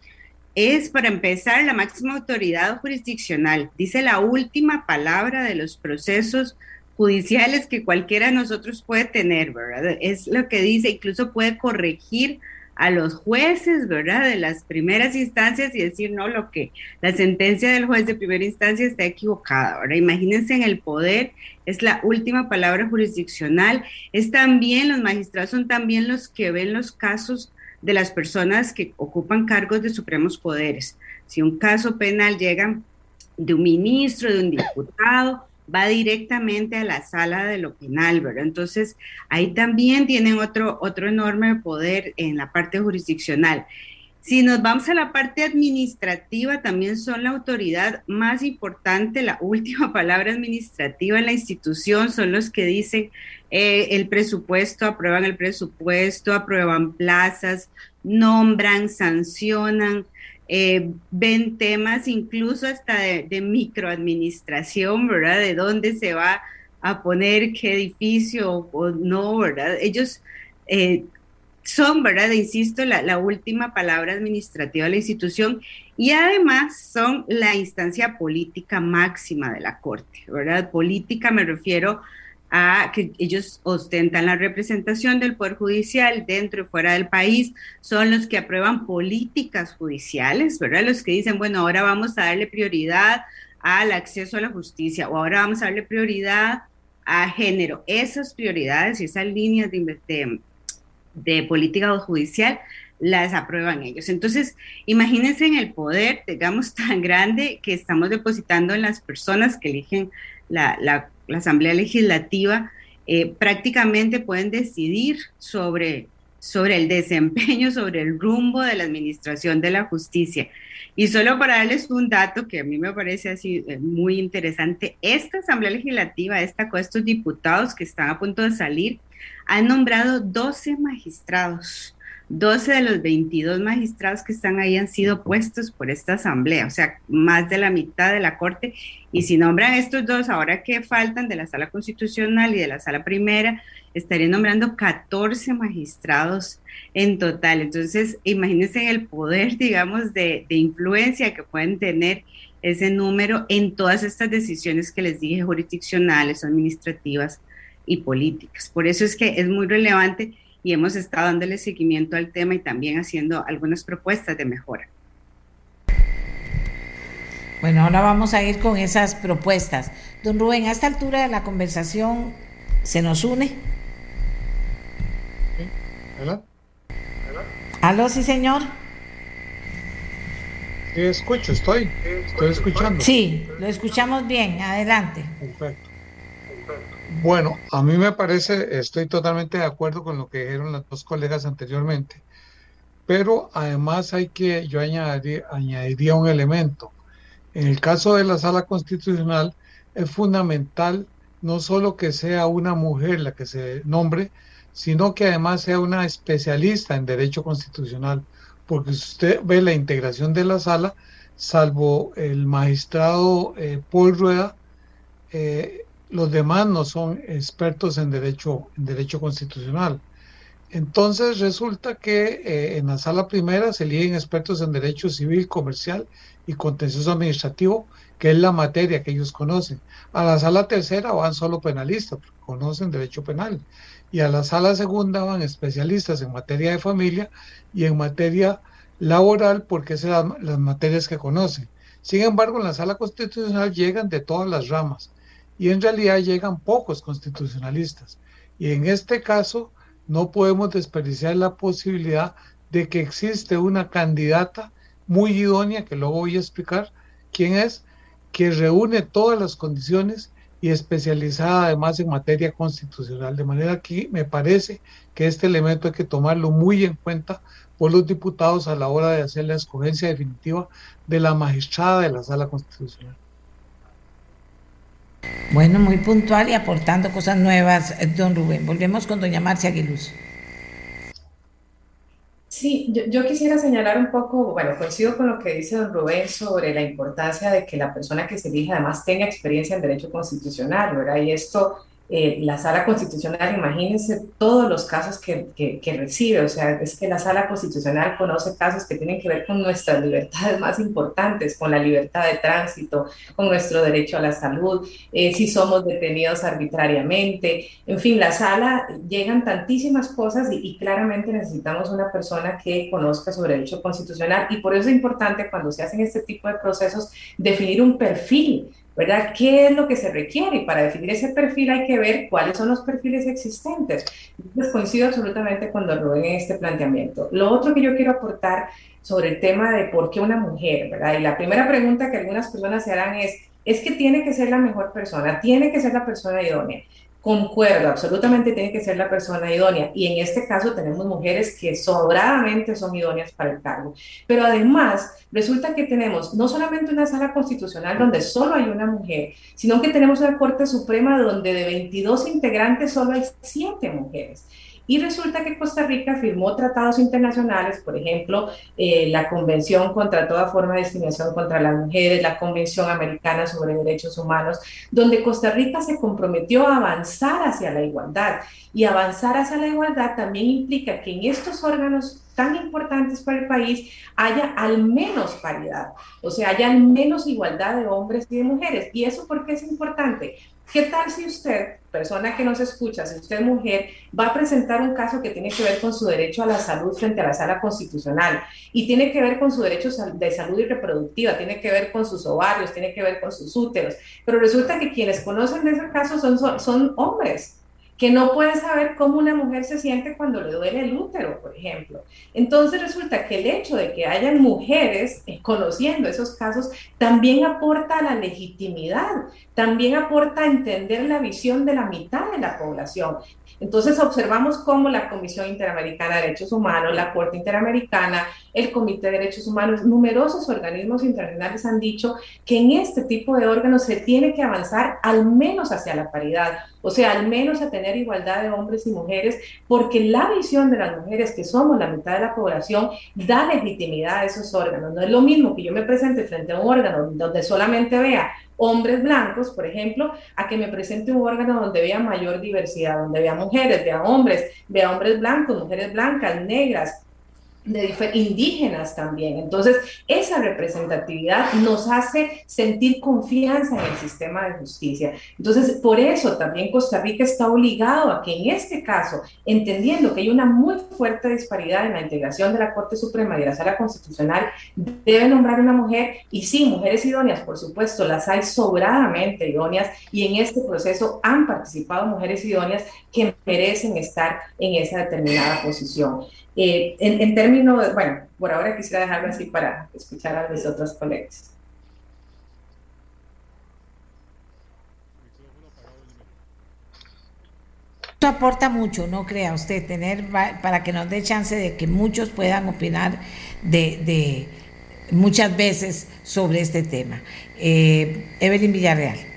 es, para empezar, la máxima autoridad jurisdiccional, dice la última palabra de los procesos judiciales que cualquiera de nosotros puede tener, ¿verdad? Es lo que dice, incluso puede corregir a los jueces, ¿verdad? De las primeras instancias y decir, no, lo que la sentencia del juez de primera instancia está equivocada. Ahora, imagínense en el poder, es la última palabra jurisdiccional, es también, los magistrados son también los que ven los casos de las personas que ocupan cargos de supremos poderes. Si un caso penal llega de un ministro, de un diputado, va directamente a la sala de lo penal, ¿verdad? Entonces, ahí también tienen otro, otro enorme poder en la parte jurisdiccional. Si nos vamos a la parte administrativa, también son la autoridad más importante, la última palabra administrativa en la institución, son los que dicen eh, el presupuesto, aprueban el presupuesto, aprueban plazas, nombran, sancionan, eh, ven temas incluso hasta de, microadministración, ¿verdad? De dónde se va a poner qué edificio o no, ¿verdad? Ellos eh, son, ¿verdad? Insisto, la, última palabra administrativa de la institución y además son la instancia política máxima de la Corte, ¿verdad? Política me refiero que ellos ostentan la representación del Poder Judicial dentro y fuera del país, son los que aprueban políticas judiciales, ¿verdad? Los que dicen, bueno, ahora vamos a darle prioridad al acceso a la justicia o ahora vamos a darle prioridad a género. Esas prioridades y esas líneas de, de, política judicial las aprueban ellos. Entonces, imagínense en el poder, digamos, tan grande que estamos depositando en las personas que eligen la, la, la Asamblea Legislativa, eh, prácticamente pueden decidir sobre, sobre el desempeño, sobre el rumbo de la administración de la justicia. Y solo para darles un dato que a mí me parece así eh, muy interesante, esta Asamblea Legislativa, esta con estos diputados que están a punto de salir, han nombrado 12 magistrados 12 de los 22 magistrados que están ahí han sido puestos por esta asamblea, o sea, más de la mitad de la Corte. Y si nombran estos dos, ahora que faltan de la Sala Constitucional y de la Sala Primera, estarían nombrando 14 magistrados en total. Entonces, imagínense el poder, digamos, de, de influencia que pueden tener ese número en todas estas decisiones que les dije, jurisdiccionales, administrativas y políticas. Por eso es que es muy relevante y hemos estado dándole seguimiento al tema y también haciendo algunas propuestas de mejora. Bueno, ahora vamos a ir con esas propuestas. Don Rubén, a esta altura de la conversación, ¿se nos une? ¿Aló? ¿Aló, sí, señor? Sí, escucho, estoy, estoy escuchando. Sí, lo escuchamos bien, adelante. Perfecto. Bueno, a mí me parece, estoy totalmente de acuerdo con lo que dijeron las dos colegas anteriormente, pero además hay que, yo añadiría un elemento. En el caso de la sala constitucional es fundamental no solo que sea una mujer la que se nombre, sino que además sea una especialista en derecho constitucional, porque usted ve la integración de la sala, salvo el magistrado eh, Paul Rueda, eh, los demás no son expertos en derecho, en derecho constitucional. Entonces resulta que eh, en la sala primera se eligen expertos en derecho civil, comercial y contencioso administrativo, que es la materia que ellos conocen. A la sala tercera van solo penalistas, conocen derecho penal. Y a la sala segunda van especialistas en materia de familia y en materia laboral, porque son las materias que conocen. Sin embargo, en la sala constitucional llegan de todas las ramas y en realidad llegan pocos constitucionalistas. Y en este caso, no podemos desperdiciar la posibilidad de que existe una candidata muy idónea, que luego voy a explicar quién es, que reúne todas las condiciones y especializada además en materia constitucional. De manera que me parece que este elemento hay que tomarlo muy en cuenta por los diputados a la hora de hacer la escogencia definitiva de la magistrada de la sala constitucional. Bueno, muy puntual y aportando cosas nuevas, don Rubén. Volvemos con doña Marcia Aguiluz. Sí, yo, quisiera señalar un poco, bueno, coincido con lo que dice don Rubén sobre la importancia de que la persona que se elija además tenga experiencia en derecho constitucional, ¿verdad? Y esto eh, la sala constitucional, imagínense todos los casos que, que, recibe, o sea, es que la sala constitucional conoce casos que tienen que ver con nuestras libertades más importantes, con la libertad de tránsito, con nuestro derecho a la salud, eh, si somos detenidos arbitrariamente, en fin, la sala llegan tantísimas cosas y, y claramente necesitamos una persona que conozca sobre derecho constitucional. Y por eso es importante cuando se hacen este tipo de procesos definir un perfil ¿verdad? ¿Qué es lo que se requiere? Y para definir ese perfil hay que ver cuáles son los perfiles existentes. Entonces coincido absolutamente con Don Rubén este planteamiento. Lo otro que yo quiero aportar sobre el tema de por qué una mujer, ¿verdad? Y la primera pregunta que algunas personas se harán es, es que tiene que ser la mejor persona, tiene que ser la persona idónea. Concuerdo, absolutamente tiene que ser la persona idónea. Y en este caso tenemos mujeres que sobradamente son idóneas para el cargo. Pero además, resulta que tenemos no solamente una sala constitucional donde solo hay una mujer, sino que tenemos una Corte Suprema donde de 22 integrantes solo hay 7 mujeres. Y resulta que Costa Rica firmó tratados internacionales, por ejemplo, eh, la Convención contra toda forma de discriminación contra las mujeres, la Convención Americana sobre Derechos Humanos, donde Costa Rica se comprometió a avanzar hacia la igualdad. Y avanzar hacia la igualdad también implica que en estos órganos tan importantes para el país haya al menos paridad, o sea, haya al menos igualdad de hombres y de mujeres. ¿Y eso por qué es importante? ¿Qué tal si usted, persona que nos escucha, si usted mujer, va a presentar un caso que tiene que ver con su derecho a la salud frente a la sala constitucional y tiene que ver con su derecho de salud y reproductiva, tiene que ver con sus ovarios, tiene que ver con sus úteros, pero resulta que quienes conocen ese caso son, son hombres? Que no puede saber cómo una mujer se siente cuando le duele el útero, por ejemplo. Entonces resulta que el hecho de que hayan mujeres eh, conociendo esos casos también aporta la legitimidad, también aporta a entender la visión de la mitad de la población. Entonces observamos cómo la Comisión Interamericana de Derechos Humanos, la Corte Interamericana, el Comité de Derechos Humanos, numerosos organismos internacionales han dicho que en este tipo de órganos se tiene que avanzar al menos hacia la paridad, o sea, al menos a tener igualdad de hombres y mujeres, porque la visión de las mujeres, que somos la mitad de la población, da legitimidad a esos órganos. No es lo mismo que yo me presente frente a un órgano donde solamente vea hombres blancos, por ejemplo, a que me presente un órgano donde vea mayor diversidad, donde vea mujeres, vea hombres, vea hombres blancos, mujeres blancas, negras, indígenas también. Entonces, esa representatividad nos hace sentir confianza en el sistema de justicia. Entonces, por eso también Costa Rica está obligado a que en este caso, entendiendo que hay una muy fuerte disparidad en la integración de la Corte Suprema y de la Sala Constitucional, debe nombrar una mujer, y sí, mujeres idóneas, por supuesto, las hay sobradamente idóneas, y en este proceso han participado mujeres idóneas que merecen estar en esa determinada posición. Eh, en, términos, bueno, por ahora quisiera dejarlo así para escuchar a mis otros colegas. Esto aporta mucho, no crea usted, tener para que nos dé chance de que muchos puedan opinar de, de muchas veces sobre este tema. Eh, Evelyn Villarreal.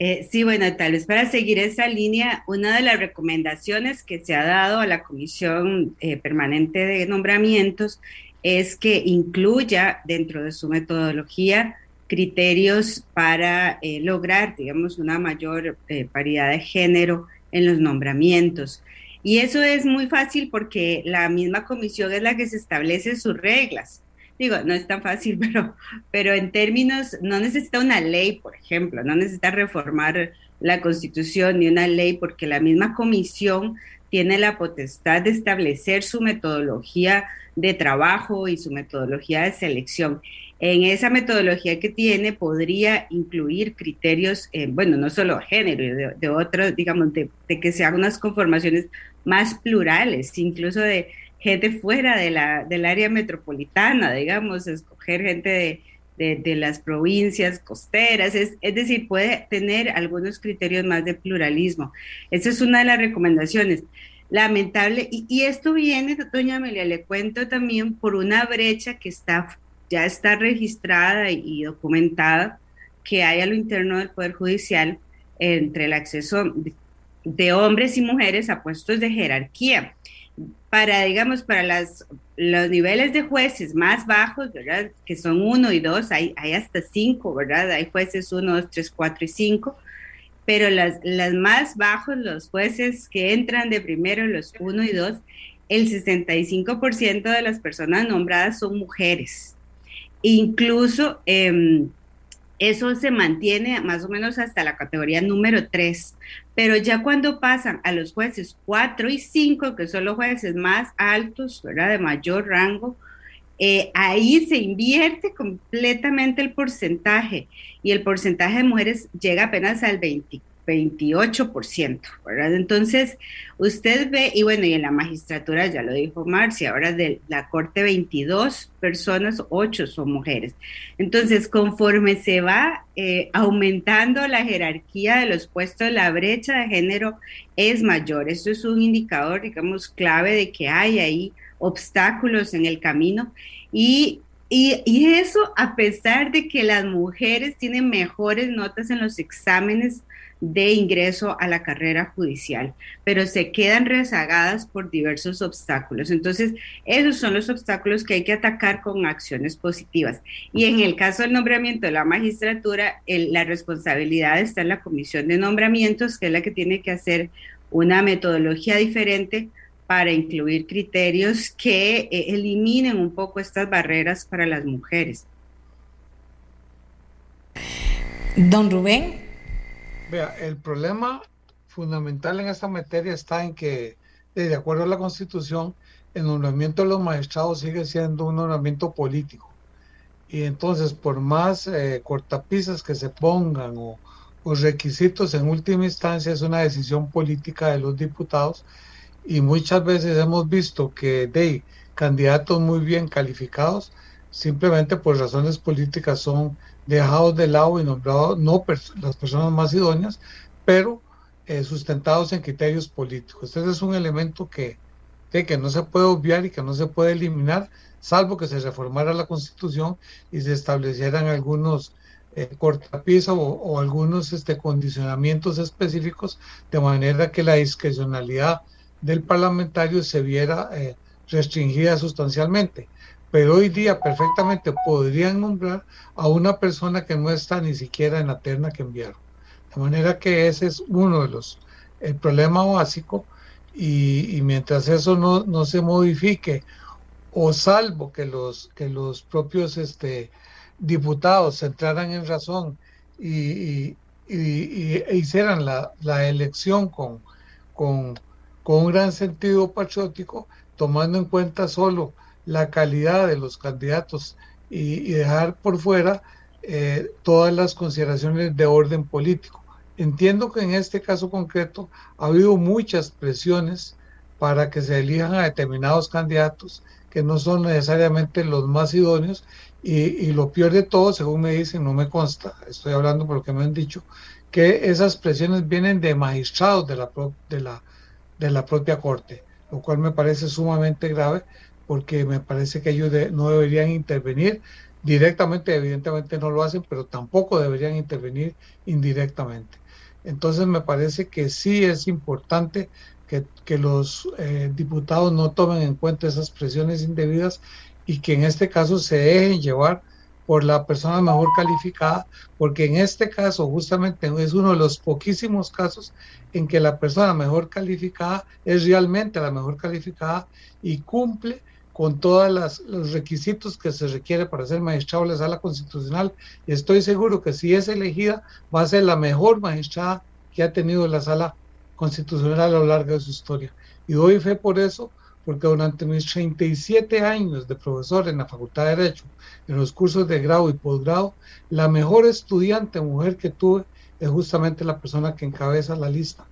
Eh, sí, bueno, tal vez para seguir esa línea, una de las recomendaciones que se ha dado a la Comisión eh, Permanente de Nombramientos es que incluya dentro de su metodología criterios para eh, lograr, digamos, una mayor paridad de género en los nombramientos. Y eso es muy fácil porque la misma comisión es la que se establece sus reglas. Digo, no es tan fácil, pero, pero en términos, no necesita una ley, por ejemplo, no necesita reformar la constitución ni una ley, porque la misma comisión tiene la potestad de establecer su metodología de trabajo y su metodología de selección. En esa metodología que tiene podría incluir criterios, eh, bueno, no solo género, de, otros, digamos, de, que sean unas conformaciones más plurales, incluso de gente fuera de la, del área metropolitana, digamos, escoger gente de, de, las provincias costeras, es, es, decir, puede tener algunos criterios más de pluralismo. Esa es una de las recomendaciones. Lamentable, y, y esto viene, doña Amelia, le cuento también por una brecha que está ya está registrada y documentada que hay a lo interno del Poder Judicial entre el acceso de hombres y mujeres a puestos de jerarquía. Para, digamos, para las, los niveles de jueces más bajos, ¿verdad? Que son uno y dos, hay, hay hasta cinco, ¿verdad? Hay jueces uno, dos, tres, cuatro y cinco. Pero las, las más bajos, los jueces que entran de primero, los uno y dos, el 65% de las personas nombradas son mujeres. Incluso em, eso se mantiene más o menos hasta la categoría número 3, pero ya cuando pasan a los jueces 4 y 5, que son los jueces más altos, ¿verdad? de mayor rango, eh, ahí se invierte completamente el porcentaje. Y el porcentaje de mujeres llega apenas al 24 28%, ¿verdad? Entonces, usted ve, y bueno, y en la magistratura, ya lo dijo Marcia, ahora de la Corte 22 personas, 8 son mujeres. Entonces, conforme se va eh, aumentando la jerarquía de los puestos, la brecha de género es mayor. Esto es un indicador, digamos, clave de que hay ahí obstáculos en el camino y y, y, eso a pesar de que las mujeres tienen mejores notas en los exámenes de ingreso a la carrera judicial, pero se quedan rezagadas por diversos obstáculos. Entonces, esos son los obstáculos que hay que atacar con acciones positivas. Y en el caso del nombramiento de la magistratura, la responsabilidad está en la comisión de nombramientos, que es la que tiene que hacer una metodología diferente para incluir criterios que eh, eliminen un poco estas barreras para las mujeres. Don Rubén. El problema fundamental en esta materia está en que, de acuerdo a la Constitución, el nombramiento de los magistrados sigue siendo un nombramiento político. Y entonces, por más eh, cortapisas que se pongan o, o requisitos, en última instancia es una decisión política de los diputados y muchas veces hemos visto que de candidatos muy bien calificados simplemente por razones políticas son dejados de lado y nombrados no las personas más idóneas, pero eh, sustentados en criterios políticos. Este es un elemento que, que no se puede obviar y que no se puede eliminar, salvo que se reformara la constitución y se establecieran algunos eh, cortapisas o, algunos este, condicionamientos específicos, de manera que la discrecionalidad del parlamentario se viera eh, restringida sustancialmente. Pero hoy día perfectamente podrían nombrar a una persona que no está ni siquiera en la terna que enviaron. De manera que ese es uno de los, el problema básico y, mientras eso no, no, se modifique o salvo que los, que los propios este, diputados entraran en razón y, y, e hicieran la, la elección con, con con un gran sentido patriótico, tomando en cuenta solo la calidad de los candidatos y, dejar por fuera eh, todas las consideraciones de orden político. Entiendo que en este caso concreto ha habido muchas presiones para que se elijan a determinados candidatos que no son necesariamente los más idóneos y, lo peor de todo, según me dicen, no me consta, estoy hablando por lo que me han dicho, que esas presiones vienen de magistrados de la, de la de la propia Corte, lo cual me parece sumamente grave porque me parece que ellos no deberían intervenir directamente, evidentemente no lo hacen, pero tampoco deberían intervenir indirectamente. Entonces me parece que sí es importante que, los eh, diputados no tomen en cuenta esas presiones indebidas y que en este caso se dejen llevar por la persona mejor calificada, porque en este caso justamente es uno de los poquísimos casos en que la persona mejor calificada es realmente la mejor calificada y cumple con todos los requisitos que se requiere para ser magistrado de la sala constitucional y estoy seguro que si es elegida va a ser la mejor magistrada que ha tenido la sala constitucional a lo largo de su historia. Y doy fe por eso, porque durante mis 37 años de profesor en la Facultad de Derecho, en los cursos de grado y posgrado, la mejor estudiante mujer que tuve es justamente la persona que encabeza la lista,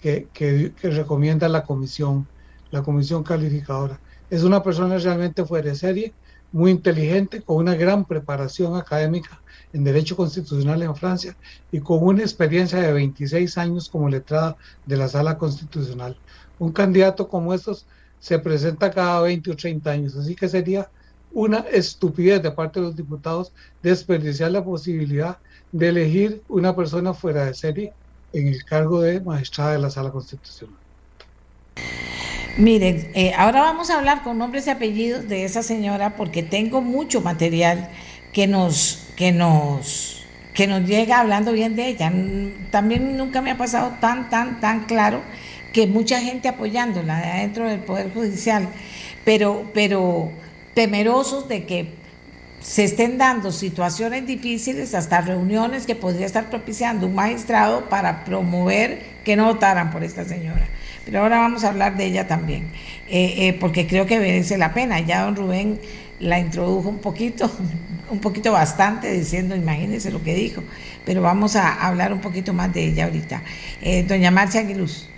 que, que, que recomienda la comisión, la comisión calificadora. Es una persona realmente fuera de serie, muy inteligente, con una gran preparación académica en Derecho Constitucional en Francia y con una experiencia de 26 años como letrada de la Sala Constitucional. Un candidato como estos se presenta cada 20 o 30 años, así que sería una estupidez de parte de los diputados desperdiciar la posibilidad de elegir una persona fuera de serie en el cargo de magistrada de la Sala Constitucional. Miren, eh, ahora vamos a hablar con nombres y apellidos de esa señora porque tengo mucho material que nos, que nos, que nos llega hablando bien de ella. También nunca me ha pasado tan, tan, tan claro que mucha gente apoyándola de adentro del Poder Judicial, pero, pero temerosos de que se estén dando situaciones difíciles, hasta reuniones que podría estar propiciando un magistrado para promover que no votaran por esta señora. Pero ahora vamos a hablar de ella también, eh, eh, porque creo que merece la pena. Ya don Rubén la introdujo un poquito, un poquito bastante, diciendo, imagínense lo que dijo, pero vamos a hablar un poquito más de ella ahorita. Eh, doña Marcia Aguiluz.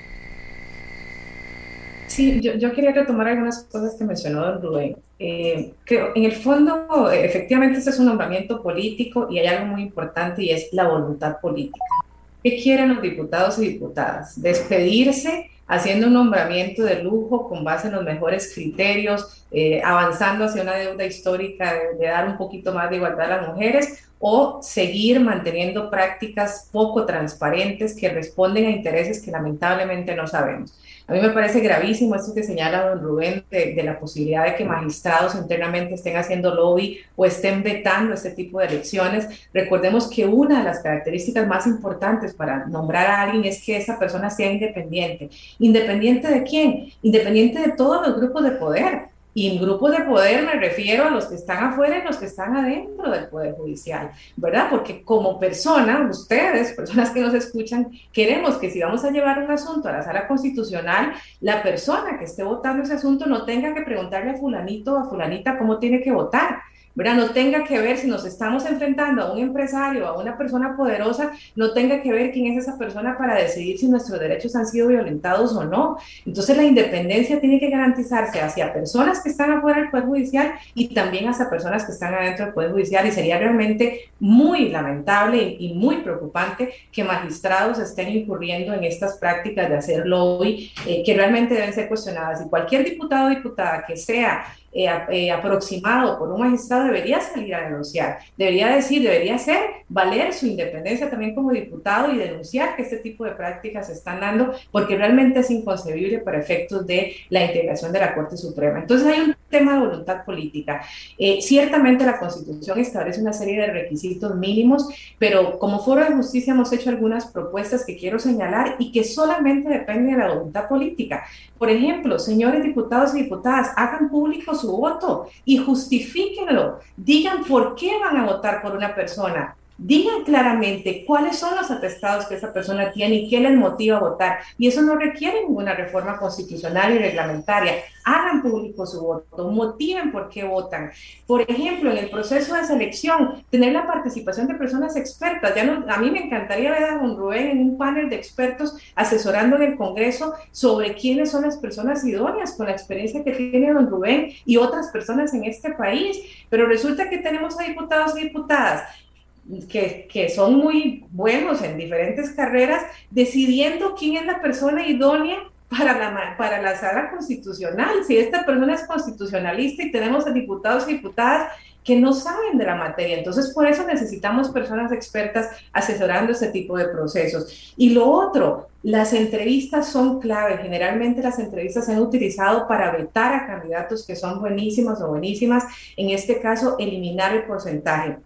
Sí, yo, yo, quería retomar algunas cosas que mencionó don Rubén. creo, en el fondo, efectivamente, este es un nombramiento político y hay algo muy importante y es la voluntad política. ¿Qué quieren los diputados y diputadas? Despedirse haciendo un nombramiento de lujo con base en los mejores criterios, eh, avanzando hacia una deuda histórica de, dar un poquito más de igualdad a las mujeres, o seguir manteniendo prácticas poco transparentes que responden a intereses que lamentablemente no sabemos. A mí me parece gravísimo esto que señala don Rubén de, la posibilidad de que magistrados internamente estén haciendo lobby o estén vetando este tipo de elecciones. Recordemos que una de las características más importantes para nombrar a alguien es que esa persona sea independiente. ¿Independiente de quién? Independiente de todos los grupos de poder. Y en grupos de poder me refiero a los que están afuera y los que están adentro del Poder Judicial, ¿verdad? Porque como persona, ustedes, personas que nos escuchan, queremos que si vamos a llevar un asunto a la sala constitucional, la persona que esté votando ese asunto no tenga que preguntarle a fulanito o a fulanita cómo tiene que votar, no tenga que ver si nos estamos enfrentando a un empresario, a una persona poderosa, no tenga que ver quién es esa persona para decidir si nuestros derechos han sido violentados o no. Entonces la independencia tiene que garantizarse hacia personas que están afuera del Poder Judicial y también hacia personas que están adentro del Poder Judicial. Y sería realmente muy lamentable y, muy preocupante que magistrados estén incurriendo en estas prácticas de hacer lobby eh, que realmente deben ser cuestionadas. Y cualquier diputado o diputada que sea eh, eh, aproximado por un magistrado debería salir a denunciar, debería decir, debería hacer valer su independencia también como diputado y denunciar que este tipo de prácticas se están dando porque realmente es inconcebible para efectos de la integración de la Corte Suprema. Entonces hay un tema de voluntad política. Eh, ciertamente la Constitución establece una serie de requisitos mínimos, pero como Foro de Justicia hemos hecho algunas propuestas que quiero señalar y que solamente dependen de la voluntad política. Por ejemplo, señores diputados y diputadas, hagan público su voto y justifíquenlo. Digan por qué van a votar por una persona digan claramente cuáles son los atestados que esa persona tiene y qué les motiva a votar. Y eso no requiere ninguna reforma constitucional y reglamentaria. Hagan público su voto, motiven por qué votan. Por ejemplo, en el proceso de selección, tener la participación de personas expertas. Ya no, a mí me encantaría ver a don Rubén en un panel de expertos asesorando en el Congreso sobre quiénes son las personas idóneas con la experiencia que tiene don Rubén y otras personas en este país. Pero resulta que tenemos a diputados y diputadas que, son muy buenos en diferentes carreras, decidiendo quién es la persona idónea para la, para la sala constitucional. Si esta persona es constitucionalista y tenemos a diputados y diputadas que no saben de la materia. Entonces, por eso necesitamos personas expertas asesorando este tipo de procesos. Y lo otro, las entrevistas son clave. Generalmente las entrevistas se han utilizado para vetar a candidatos que son buenísimos o buenísimas. En este caso, eliminar el porcentaje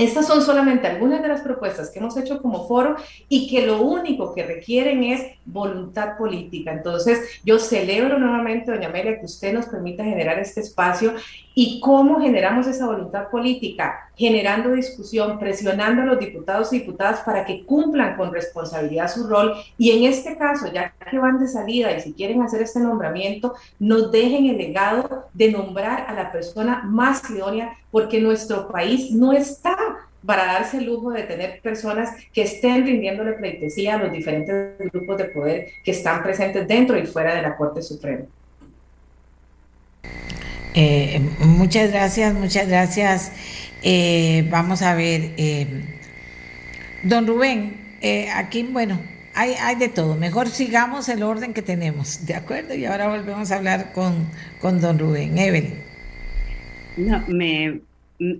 estas son solamente algunas de las propuestas que hemos hecho como foro y que lo único que requieren es voluntad política. Entonces, yo celebro nuevamente, doña Amelia, que usted nos permita generar este espacio y cómo generamos esa voluntad política, generando discusión, presionando a los diputados y diputadas para que cumplan con responsabilidad su rol y en este caso, ya que van de salida y si quieren hacer este nombramiento, nos dejen el legado de nombrar a la persona más idónea porque nuestro país no está para darse el lujo de tener personas que estén rindiéndole pleitesía a los diferentes grupos de poder que están presentes dentro y fuera de la Corte Suprema. Eh, muchas gracias, muchas gracias. Eh, vamos a ver, eh, don Rubén, aquí, bueno, hay, hay de todo. Mejor sigamos el orden que tenemos, ¿de acuerdo? Y ahora volvemos a hablar con, con don Rubén. Evelyn. No, me,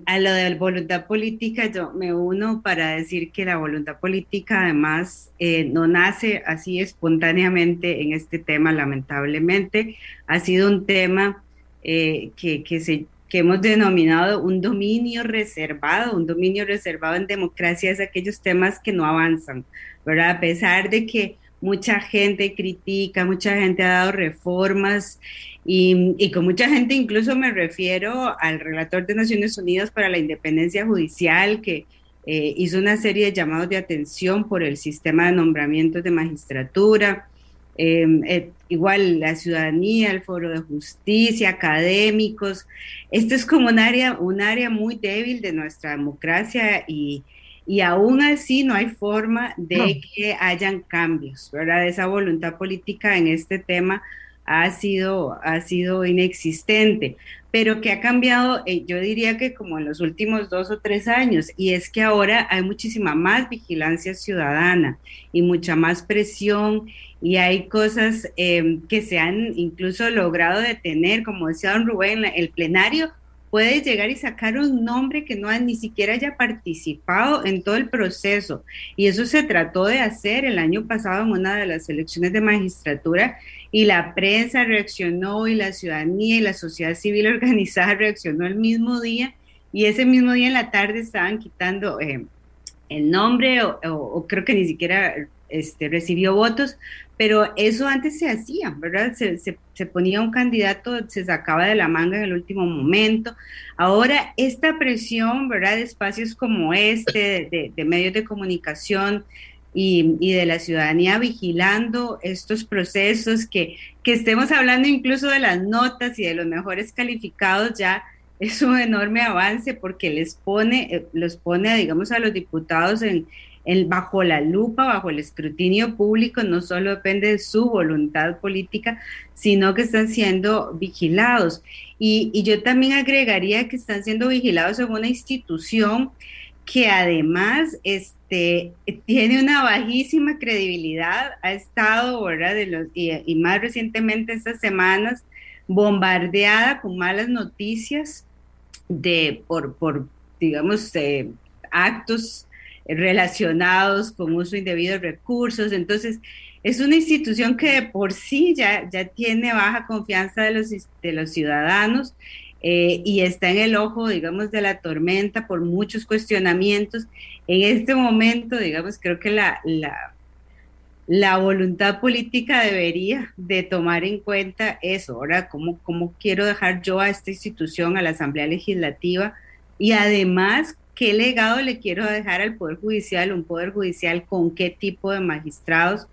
a lo de voluntad política, yo me uno para decir que la voluntad política además no nace así espontáneamente en este tema, lamentablemente. Ha sido un tema eh, que, que, se, que hemos denominado un dominio reservado. Un dominio reservado en democracia es aquellos temas que no avanzan, ¿verdad? A pesar de que mucha gente critica, mucha gente ha dado reformas y, con mucha gente incluso me refiero al relator de Naciones Unidas para la Independencia Judicial que eh, hizo una serie de llamados de atención por el sistema de nombramientos de magistratura. Em, eh, igual la ciudadanía, el foro de justicia, académicos. Esto es como un área, un área muy débil de nuestra democracia y, y aún así no hay forma de que hayan cambios, ¿verdad? Esa voluntad política en este tema ha sido, ha sido inexistente, pero que ha cambiado, eh, yo diría que como en los últimos dos o tres años, y es que ahora hay muchísima más vigilancia ciudadana y mucha más presión y hay cosas em, que se han incluso logrado detener, como decía don Rubén, el plenario puede llegar y sacar un nombre que no ni siquiera haya participado en todo el proceso. Y eso se trató de hacer el año pasado en una de las elecciones de magistratura y la prensa reaccionó y la ciudadanía y la sociedad civil organizada reaccionó el mismo día y ese mismo día en la tarde estaban quitando eh, el nombre o, creo que ni siquiera este, recibió votos, pero eso antes se hacía, ¿verdad? Se, se, ponía un candidato, se sacaba de la manga en el último momento. Ahora, esta presión, ¿verdad? De espacios como este, de, de medios de comunicación, y, de la ciudadanía vigilando estos procesos, que, que estemos hablando incluso de las notas y de los mejores calificados ya es un enorme avance porque les pone, eh, los pone, digamos, a los diputados en, bajo la lupa, bajo el escrutinio público, no solo depende de su voluntad política, sino que están siendo vigilados. Y, y yo también agregaría que están siendo vigilados en una institución que además este, tiene una bajísima credibilidad, ha estado, ¿verdad? De los, y, más recientemente estas semanas, bombardeada con malas noticias de, por, por digamos, eh, actos relacionados con uso indebido de recursos. Entonces, es una institución que de por sí ya, ya tiene baja confianza de los, de los ciudadanos eh, y está en el ojo, digamos, de la tormenta por muchos cuestionamientos. En este momento, digamos, creo que la, la, la voluntad política debería de tomar en cuenta eso. Ahora, ¿cómo, ¿cómo quiero dejar yo a esta institución, a la Asamblea Legislativa? Y además, ¿qué legado le quiero dejar al Poder Judicial? Un Poder Judicial con qué tipo de magistrados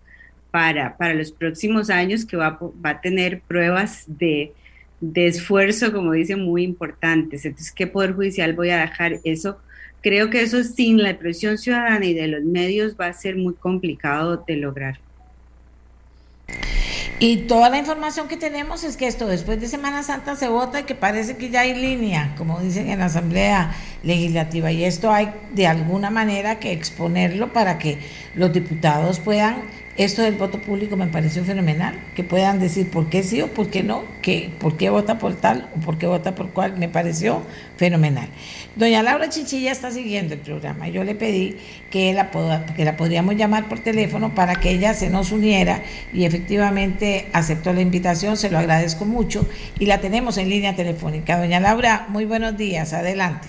para, para los próximos años que va, va a tener pruebas de de esfuerzo, como dicen, muy importantes. Entonces, ¿qué poder judicial voy a dejar? Eso, creo que eso sin la presión ciudadana y de los medios va a ser muy complicado de lograr. Y toda la información que tenemos es que esto después de Semana Santa se vota y que parece que ya hay línea, como dicen en la Asamblea Legislativa. Y esto hay de alguna manera que exponerlo para que los diputados puedan esto del voto público me pareció fenomenal, que puedan decir por qué sí o por qué no, que por qué vota por tal o por qué vota por cual, me pareció fenomenal. Doña Laura Chichilla está siguiendo el programa. Yo le pedí que la, que la podríamos llamar por teléfono para que ella se nos uniera y efectivamente aceptó la invitación, se lo agradezco mucho y la tenemos en línea telefónica. Doña Laura, muy buenos días, adelante.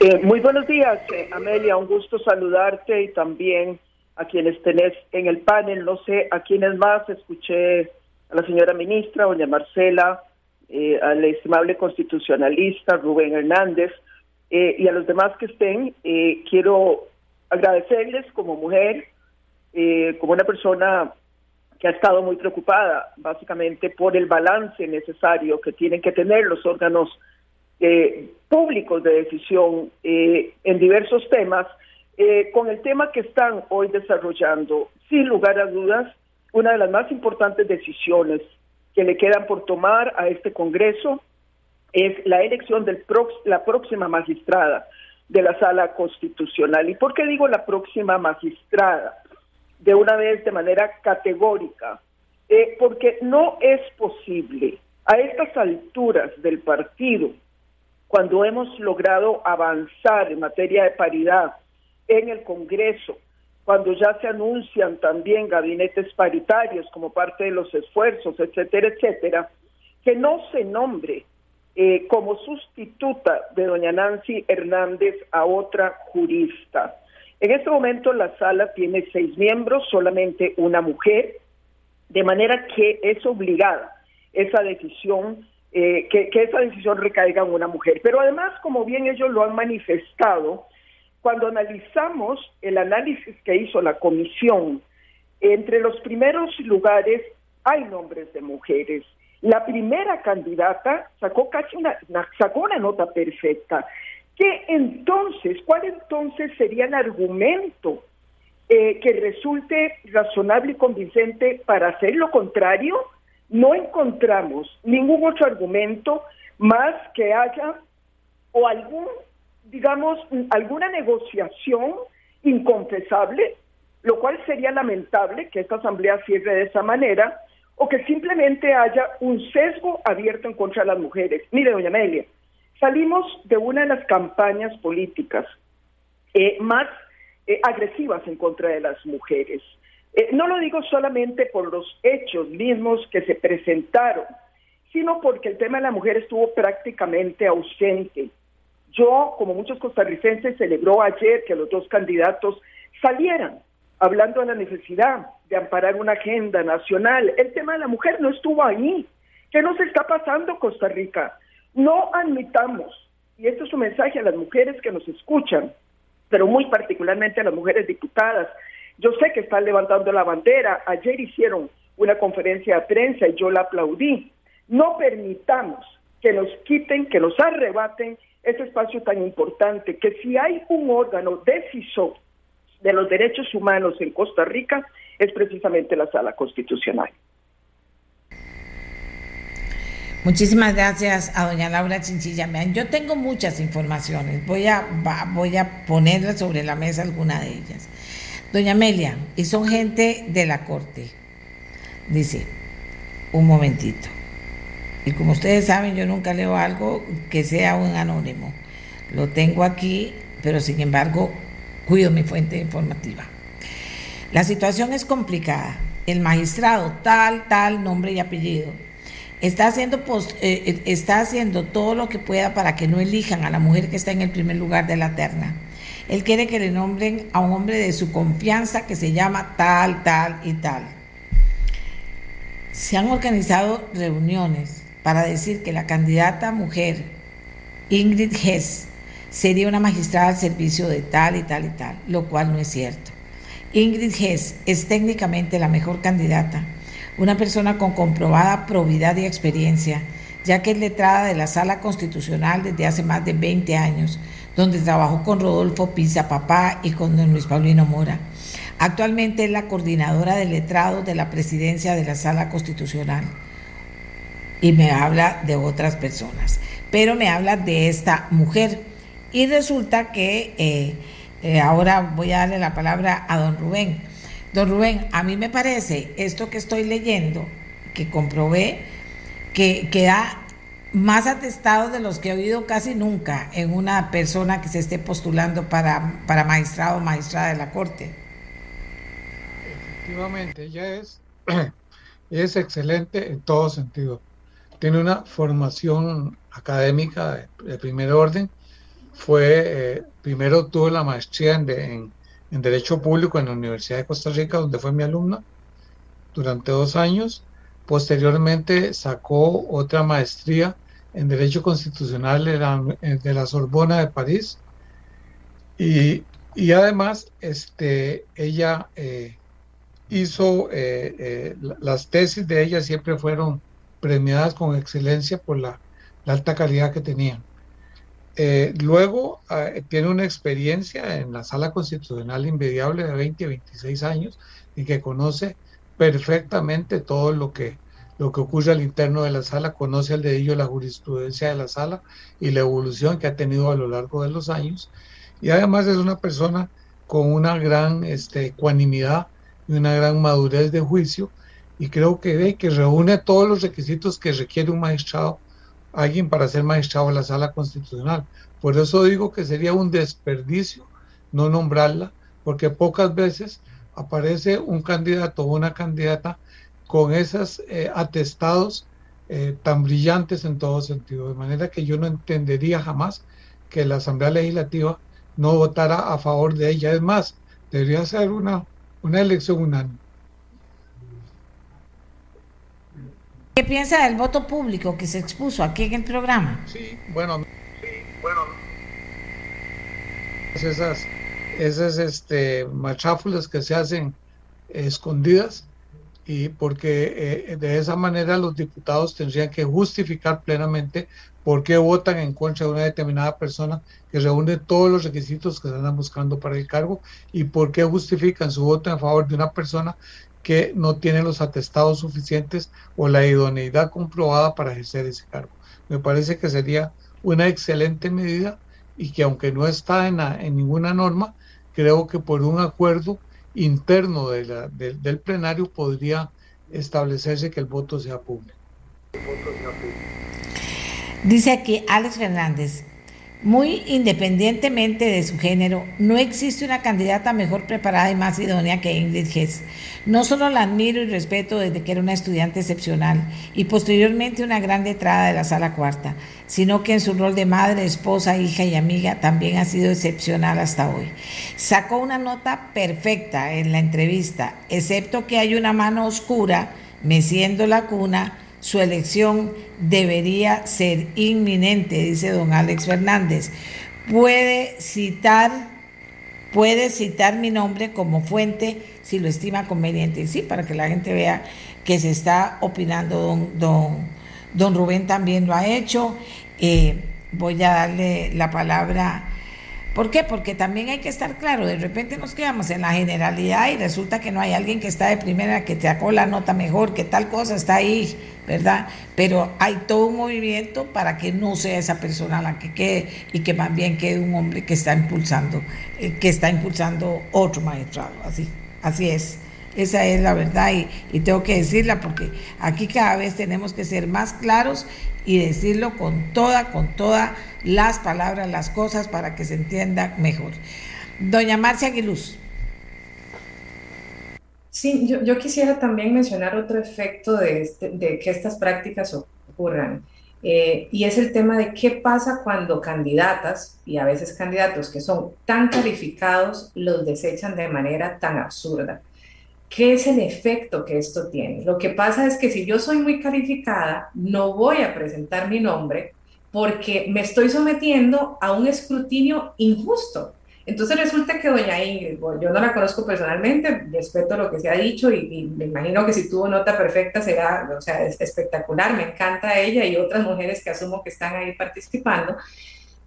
Eh, muy buenos días, eh, Amelia. Un gusto saludarte y también a quienes tenés en el panel. No sé a quiénes más. Escuché a la señora ministra, doña Marcela, eh, al estimable constitucionalista Rubén Hernández y a los demás que estén. quiero agradecerles como mujer, como una persona que ha estado muy preocupada básicamente por el balance necesario que tienen que tener los órganos eh, públicos de decisión eh, en diversos temas, eh, con el tema que están hoy desarrollando, sin lugar a dudas, una de las más importantes decisiones que le quedan por tomar a este Congreso es la elección de la próxima magistrada de la Sala Constitucional. ¿Y por qué digo la próxima magistrada? De una vez, de manera categórica, porque no es posible a estas alturas del partido cuando hemos logrado avanzar en materia de paridad en el Congreso, cuando ya se anuncian también gabinetes paritarios como parte de los esfuerzos, etcétera, etcétera, que no se nombre eh, como sustituta de doña Nancy Hernández a otra jurista. En este momento la sala tiene seis miembros, solamente una mujer, de manera que es obligada esa decisión eh, que, esa decisión recaiga en una mujer. Pero además, como bien ellos lo han manifestado, cuando analizamos el análisis que hizo la comisión, entre los primeros lugares hay nombres de mujeres. La primera candidata sacó casi una, sacó una nota perfecta. ¿Qué entonces, cuál entonces sería el argumento eh, que resulte razonable y convincente para hacer lo contrario? no encontramos ningún otro argumento más que haya o algún, digamos, alguna negociación inconfesable, lo cual sería lamentable que esta asamblea cierre de esa manera, o que simplemente haya un sesgo abierto en contra de las mujeres. Mire, doña Amelia, salimos de una de las campañas políticas eh, más eh, agresivas en contra de las mujeres. Eh, no lo digo solamente por los hechos mismos que se presentaron, sino porque el tema de la mujer estuvo prácticamente ausente. Yo, como muchos costarricenses, celebró ayer que los dos candidatos salieran hablando de la necesidad de amparar una agenda nacional. El tema de la mujer no estuvo ahí. ¿Qué nos está pasando, Costa Rica? No admitamos, y esto es un mensaje a las mujeres que nos escuchan, pero muy particularmente a las mujeres diputadas, yo sé que están levantando la bandera. Ayer hicieron una conferencia de prensa y yo la aplaudí. No permitamos que nos quiten, que nos arrebaten ese espacio tan importante, que si hay un órgano decisor de los derechos humanos en Costa Rica, es precisamente la sala constitucional. Muchísimas gracias a doña Laura Chinchilla. Yo tengo muchas informaciones, voy a, voy a ponerle sobre la mesa alguna de ellas. Doña Amelia, y son gente de la corte. Dice, un momentito. Y como ustedes saben, yo nunca leo algo que sea un anónimo. Lo tengo aquí, pero sin embargo, cuido mi fuente informativa. La situación es complicada. El magistrado, tal, tal, nombre y apellido, está haciendo, eh, eh, está haciendo todo lo que pueda para que no elijan a la mujer que está en el primer lugar de la terna él quiere que le nombren a un hombre de su confianza que se llama tal, tal y tal. Se han organizado reuniones para decir que la candidata mujer, Ingrid Hess, sería una magistrada al servicio de tal y tal y tal, lo cual no es cierto. Ingrid Hess es técnicamente la mejor candidata, una persona con comprobada probidad y experiencia, ya que es letrada de la Sala Constitucional desde hace más de 20 años donde trabajó con Rodolfo Pisa Papá y con don Luis Paulino Mora. Actualmente es la coordinadora de letrados de la presidencia de la Sala Constitucional y me habla de otras personas, pero me habla de esta mujer. Y resulta que eh, eh, ahora voy a darle la palabra a don Rubén. Don Rubén, a mí me parece esto que estoy leyendo, que comprobé, que, que da más atestados de los que he oído casi nunca en una persona que se esté postulando para, para magistrado o magistrada de la Corte. Efectivamente, ella es, es excelente en todo sentido. Tiene una formación académica de, primer orden fue, eh, primero tuve la maestría en, en, Derecho Público en la Universidad de Costa Rica, donde fue mi alumna durante dos años. Posteriormente sacó otra maestría en Derecho Constitucional de la, de la Sorbona de París. Y, y además, este, ella eh, hizo, eh, las tesis de ella siempre fueron premiadas con excelencia por la, alta calidad que tenían. luego tiene una experiencia en la sala constitucional inmediable de 20 a 26 años y que conoce perfectamente todo lo que, lo que ocurre al interno de la sala, conoce al dedillo la jurisprudencia de la sala y la evolución que ha tenido a lo largo de los años. Y además es una persona con una gran este, ecuanimidad y una gran madurez de juicio y creo que, que reúne todos los requisitos que requiere un magistrado, alguien para ser magistrado de la sala constitucional. Por eso digo que sería un desperdicio no nombrarla, porque pocas veces aparece un candidato o una candidata con esos eh, atestados eh, tan brillantes en todo sentido. De manera que yo no entendería jamás que la Asamblea Legislativa no votara a favor de ella. Es más, debería ser una, una elección unánime. ¿Qué piensa del voto público que se expuso aquí en el programa? Sí, bueno. Esas, esas este, macháfulas que se hacen escondidas y porque eh, de esa manera los diputados tendrían que justificar plenamente por qué votan en contra de una determinada persona que reúne todos los requisitos que se andan buscando para el cargo y por qué justifican su voto en favor de una persona que no tiene los atestados suficientes o la idoneidad comprobada para ejercer ese cargo. Me parece que sería una excelente medida y que aunque no está en, ninguna norma, creo que por un acuerdo interno del plenario podría establecerse que el voto sea público. Dice aquí Alex Fernández, muy independientemente de su género, no existe una candidata mejor preparada y más idónea que Ingrid Hess. No solo la admiro y respeto desde que era una estudiante excepcional y posteriormente una gran letrada de la sala cuarta, sino que en su rol de madre, esposa, hija y amiga también ha sido excepcional hasta hoy. Sacó una nota perfecta en la entrevista, excepto que hay una mano oscura meciendo la cuna su elección debería ser inminente, dice don Alex Fernández. Puede citar, puede citar mi nombre como fuente si lo estima conveniente. Sí, para que la gente vea que se está opinando, don, don, don Rubén también lo ha hecho. Eh, voy a darle la palabra ¿Por qué? Porque también hay que estar claro, de repente nos quedamos en la generalidad y resulta que no hay alguien que está de primera, que te sacó la nota mejor, que tal cosa está ahí, ¿verdad? Pero hay todo un movimiento para que no sea esa persona la que quede y que más bien quede un hombre que está impulsando, eh, que está impulsando otro magistrado, así, así es. Esa es la verdad y, y tengo que decirla porque aquí cada vez tenemos que ser más claros y decirlo con toda, con todas las palabras, las cosas para que se entienda mejor. Doña Marcia Aguiluz. Sí, yo, quisiera también mencionar otro efecto de, este, de que estas prácticas ocurran. Eh, y es el tema de qué pasa cuando candidatas y a veces candidatos que son tan calificados los desechan de manera tan absurda. ¿Qué es el efecto que esto tiene? Lo que pasa es que si yo soy muy calificada, no voy a presentar mi nombre porque me estoy sometiendo a un escrutinio injusto. Entonces resulta que doña Ingrid, yo no la conozco personalmente, respeto lo que se ha dicho y, me imagino que si tuvo nota perfecta será, o sea, es espectacular, me encanta ella y otras mujeres que asumo que están ahí participando,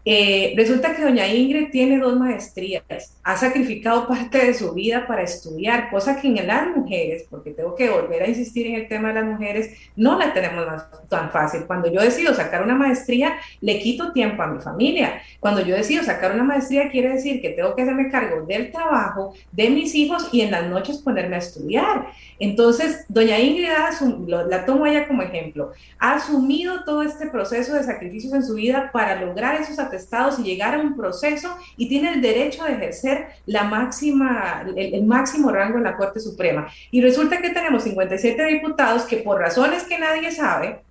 eh, resulta que doña Ingrid tiene dos maestrías, ha sacrificado parte de su vida para estudiar, cosa que en las mujeres, porque tengo que volver a insistir en el tema de las mujeres, no la tenemos tan fácil. Cuando yo decido sacar una maestría, le quito tiempo a mi familia. Cuando yo decido sacar una maestría, quiere decir que tengo que hacerme cargo del trabajo, de mis hijos y en las noches ponerme a estudiar. Entonces, doña Ingrid, la tomo ella como ejemplo, ha asumido todo este proceso de sacrificios en su vida para lograr esos estados y llegar a un proceso y tiene el derecho de ejercer la máxima, el, máximo rango en la Corte Suprema. Y resulta que tenemos 57 diputados que por razones que nadie sabe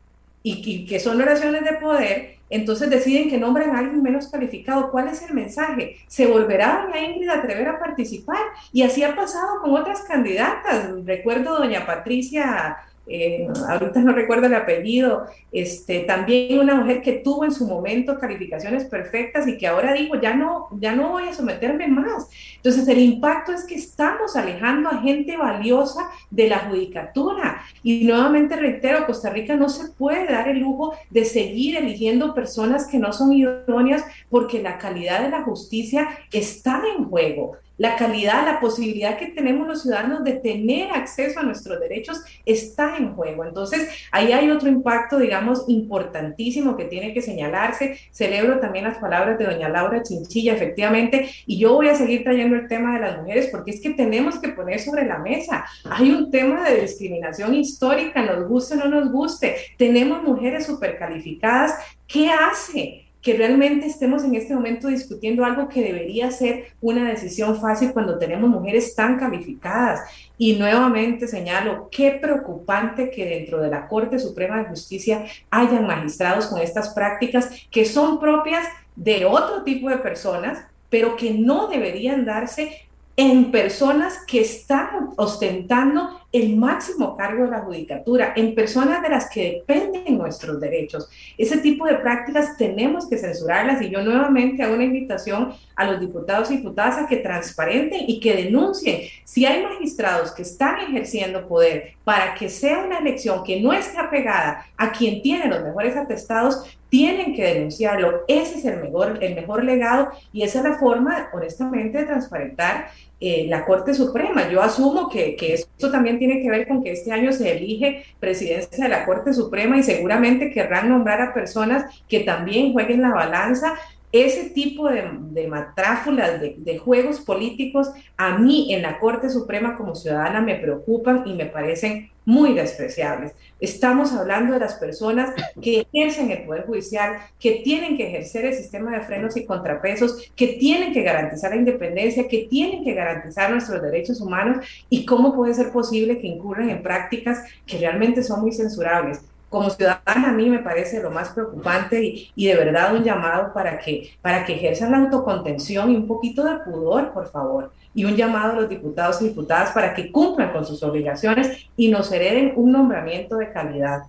y, que son relaciones de poder, entonces deciden que nombran a alguien menos calificado. ¿Cuál es el mensaje? ¿Se volverá doña Ingrid a atrever a participar? Y así ha pasado con otras candidatas. Recuerdo doña Patricia eh, ahorita no recuerdo el apellido, este, también una mujer que tuvo en su momento calificaciones perfectas y que ahora dijo, ya no, ya no voy a someterme más. Entonces el impacto es que estamos alejando a gente valiosa de la judicatura. Y nuevamente reitero, Costa Rica no se puede dar el lujo de seguir eligiendo personas que no son idóneas porque la calidad de la justicia está en juego la calidad, la posibilidad que tenemos los ciudadanos de tener acceso a nuestros derechos está en juego. Entonces, ahí hay otro impacto, digamos, importantísimo que tiene que señalarse. Celebro también las palabras de doña Laura Chinchilla, efectivamente, y yo voy a seguir trayendo el tema de las mujeres porque es que tenemos que poner sobre la mesa. Hay un tema de discriminación histórica, nos guste o no nos guste. Tenemos mujeres supercalificadas. ¿Qué hace? Que realmente estemos en este momento discutiendo algo que debería ser una decisión fácil cuando tenemos mujeres tan calificadas. Y nuevamente señalo, qué preocupante que dentro de la Corte Suprema de Justicia hayan magistrados con estas prácticas que son propias de otro tipo de personas, pero que no deberían darse en personas que están ostentando el máximo cargo de la judicatura, en personas de las que dependen nuestros derechos. Ese tipo de prácticas tenemos que censurarlas y yo nuevamente hago una invitación a los diputados y diputadas a que transparenten y que denuncien si hay magistrados que están ejerciendo poder para que sea una elección que no esté apegada a quien tiene los mejores atestados, tienen que denunciarlo. Ese es el mejor, el mejor legado y esa es la forma, honestamente, de transparentar eh, la Corte Suprema. Yo asumo que, que esto también tiene que ver con que este año se elige presidencia de la Corte Suprema y seguramente querrán nombrar a personas que también jueguen la balanza ese tipo de, de matráfulas, de, de, juegos políticos, a mí en la Corte Suprema como ciudadana me preocupan y me parecen muy despreciables. Estamos hablando de las personas que ejercen el Poder Judicial, que tienen que ejercer el sistema de frenos y contrapesos, que tienen que garantizar la independencia, que tienen que garantizar nuestros derechos humanos y cómo puede ser posible que incurran en prácticas que realmente son muy censurables como ciudadana a mí me parece lo más preocupante y, y, de verdad un llamado para que, para que ejerzan la autocontención y un poquito de pudor, por favor, y un llamado a los diputados y diputadas para que cumplan con sus obligaciones y nos hereden un nombramiento de calidad.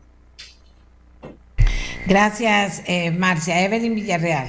Gracias, eh, Marcia. Evelyn Villarreal.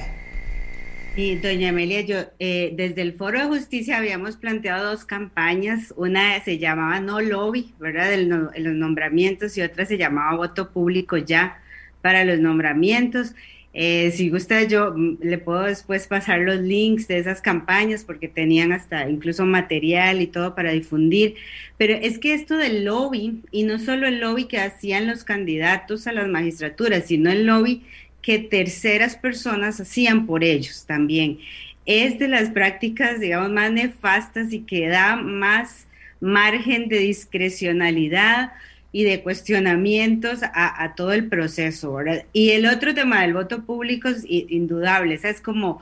Y doña Amelia, yo eh, desde el Foro de Justicia habíamos planteado dos campañas, una se llamaba No Lobby, ¿verdad? De los nombramientos y otra se llamaba Voto Público ya para los nombramientos. Eh, si gusta, yo mm, le puedo después pasar los links de esas campañas porque tenían hasta incluso material y todo para difundir. Pero es que esto del lobby, y no solo el lobby que hacían los candidatos a las magistraturas, sino el lobby que terceras personas hacían por ellos también. Es de las prácticas, digamos, más nefastas y que da más margen de discrecionalidad y de cuestionamientos a, todo el proceso, ¿verdad? Y el otro tema del voto público es indudable, es como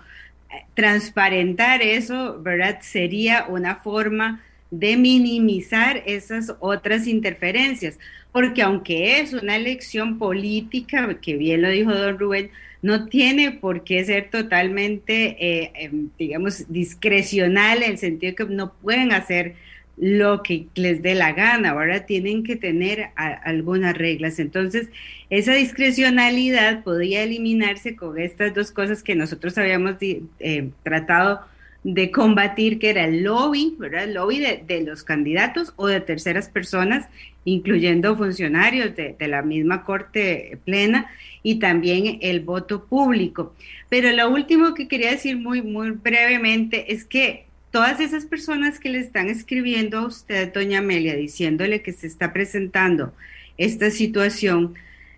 eh, transparentar eso, ¿verdad? Sería una forma de minimizar esas otras interferencias, porque aunque es una elección política, que bien lo dijo don Rubén, no tiene por qué ser totalmente, eh, em, digamos, discrecional en el sentido que no pueden hacer lo que les dé la gana, ahora tienen que tener algunas reglas. Entonces, esa discrecionalidad podría eliminarse con estas dos cosas que nosotros habíamos eh, tratado de combatir, que era el lobby, ¿verdad? El lobby de, los candidatos o de terceras personas, incluyendo funcionarios de, la misma Corte Plena y también el voto público. Pero lo último que quería decir muy, muy brevemente es que todas esas personas que le están escribiendo a usted, doña Amelia, diciéndole que se está presentando esta situación,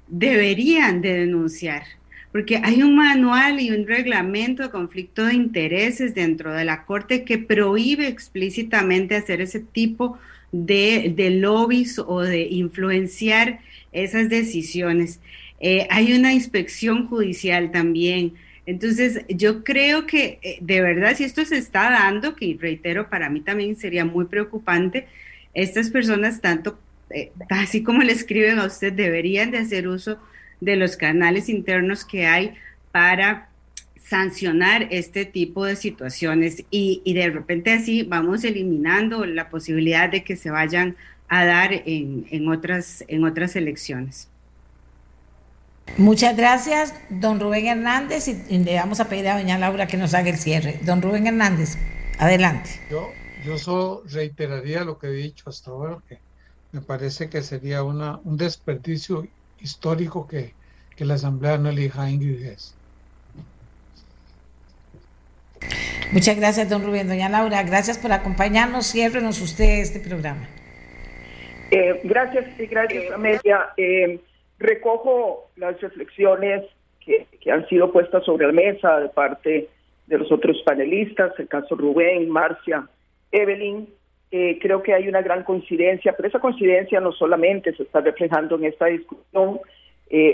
deberían de denunciar porque hay un manual y un reglamento de conflicto de intereses dentro de la Corte que prohíbe explícitamente hacer ese tipo de, de lobbies o de influenciar esas decisiones. Eh, hay una inspección judicial también. Entonces, yo creo que eh, de verdad, si esto se está dando, que reitero, para mí también sería muy preocupante, estas personas, tanto eh, así como le escriben a usted, deberían de hacer uso de los canales internos que hay para sancionar este tipo de situaciones y, de repente así vamos eliminando la posibilidad de que se vayan a dar en, otras, en otras elecciones. Muchas gracias, don Rubén Hernández, y, le vamos a pedir a doña Laura que nos haga el cierre. Don Rubén Hernández, adelante. Yo, yo solo reiteraría lo que he dicho hasta ahora, que me parece que sería una, un desperdicio histórico que, que la Asamblea no elija a Ingrid Muchas gracias, don Rubén. Doña Laura, gracias por acompañarnos. Ciérrenos usted este programa. Eh, gracias, gracias, Amelia. Eh, recojo las reflexiones que, han sido puestas sobre la mesa de parte de los otros panelistas, el caso Rubén, Marcia, Evelyn. Eh, creo que hay una gran coincidencia, pero esa coincidencia no solamente se está reflejando en esta discusión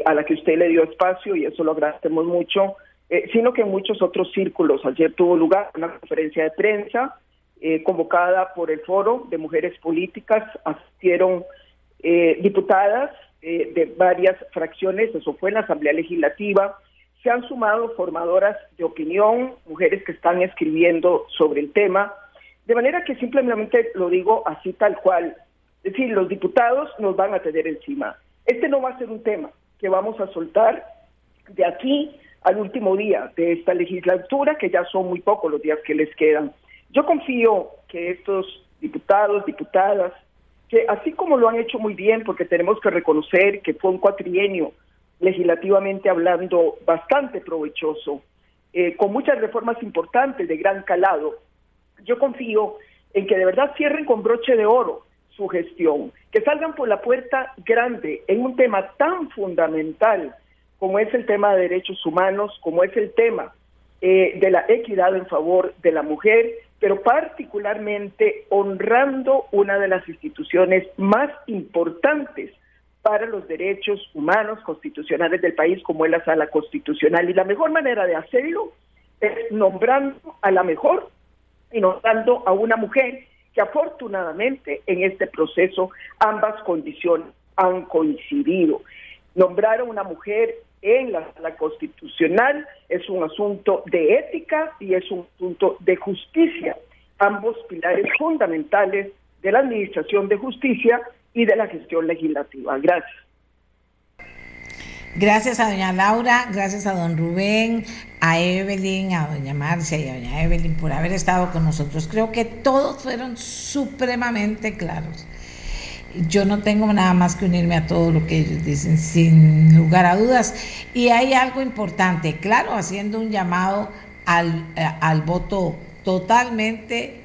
a la que usted le dio espacio y eso lo agradecemos mucho, eh, sino que en muchos otros círculos. Ayer tuvo lugar una conferencia de prensa eh, convocada por el Foro de Mujeres Políticas, asistieron eh, de varias fracciones, eso fue en la Asamblea Legislativa, se han sumado formadoras de opinión, mujeres que están escribiendo sobre el tema, de manera que simplemente lo digo así tal cual, es decir, los diputados nos van a tener encima. Este no va a ser un tema que vamos a soltar de aquí al último día de esta legislatura, que ya son muy pocos los días que les quedan. Yo confío que estos diputados, diputadas, que así como lo han hecho muy bien, porque tenemos que reconocer que fue un cuatrienio legislativamente hablando bastante provechoso, eh, con muchas reformas importantes de gran calado, yo confío en que de verdad cierren con broche de oro su gestión, que salgan por la puerta grande en un tema tan fundamental como es el tema de derechos humanos, como es el tema eh, de la equidad en favor de la mujer, pero particularmente honrando una de las instituciones más importantes para los derechos humanos constitucionales del país, como es la Sala Constitucional. Y la mejor manera de hacerlo es nombrando a la mejor y nombrando a una mujer que afortunadamente en este proceso ambas condiciones han coincidido. Nombrar a una mujer en la, constitucional, es un asunto de ética y es un asunto de justicia, ambos pilares fundamentales de la administración de justicia y de la gestión legislativa. Gracias. Gracias a doña Laura, gracias a don Rubén, a Evelyn, a doña Marcia y a doña Evelyn por haber estado con nosotros. Creo que todos fueron supremamente claros yo no tengo nada más que unirme a todo lo que ellos dicen, sin lugar a dudas. Y hay algo importante, claro, haciendo un llamado al, eh, al voto totalmente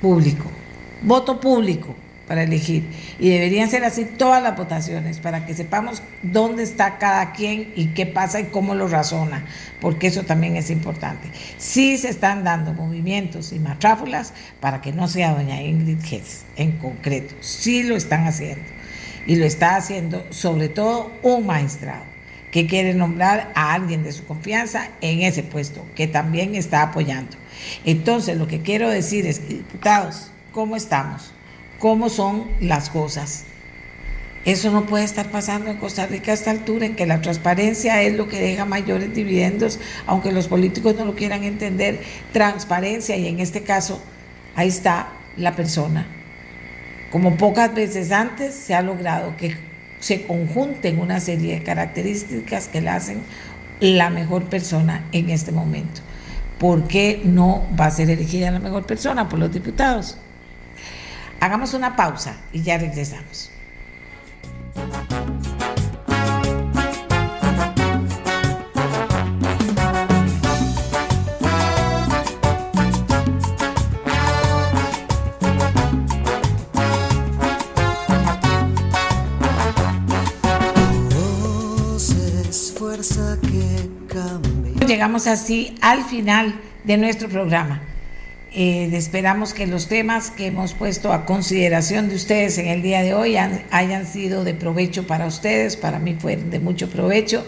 público, voto público para elegir. Y deberían ser así todas las votaciones para que sepamos dónde está cada quien y qué pasa y cómo lo razona, porque eso también es importante. Sí se están dando movimientos y matráfulas para que no sea doña Ingrid Hess en concreto. Sí lo están haciendo. Y lo está haciendo sobre todo un magistrado que quiere nombrar a alguien de su confianza en ese puesto, que también está apoyando. Entonces, lo que quiero decir es, diputados, ¿cómo estamos? Cómo son las cosas. Eso no puede estar pasando en Costa Rica a esta altura, en que la transparencia es lo que deja mayores dividendos, aunque los políticos no lo quieran entender. Transparencia, y en este caso, ahí está la persona. Como pocas veces antes se ha logrado que se conjunten una serie de características que la hacen la mejor persona en este momento. ¿Por qué no va a ser elegida la mejor persona por los diputados? Hagamos una pausa y ya regresamos. Llegamos así al final de nuestro programa. Eh, esperamos que los temas que hemos puesto a consideración de ustedes en el día de hoy hayan sido de provecho para ustedes, para mí fue de mucho provecho,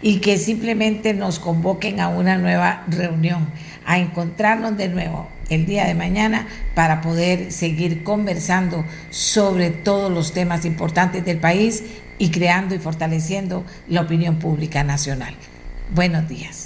y que simplemente nos convoquen a una nueva reunión, a encontrarnos de nuevo el día de mañana para poder seguir conversando sobre todos los temas importantes del país y creando y fortaleciendo la opinión pública nacional. Buenos días.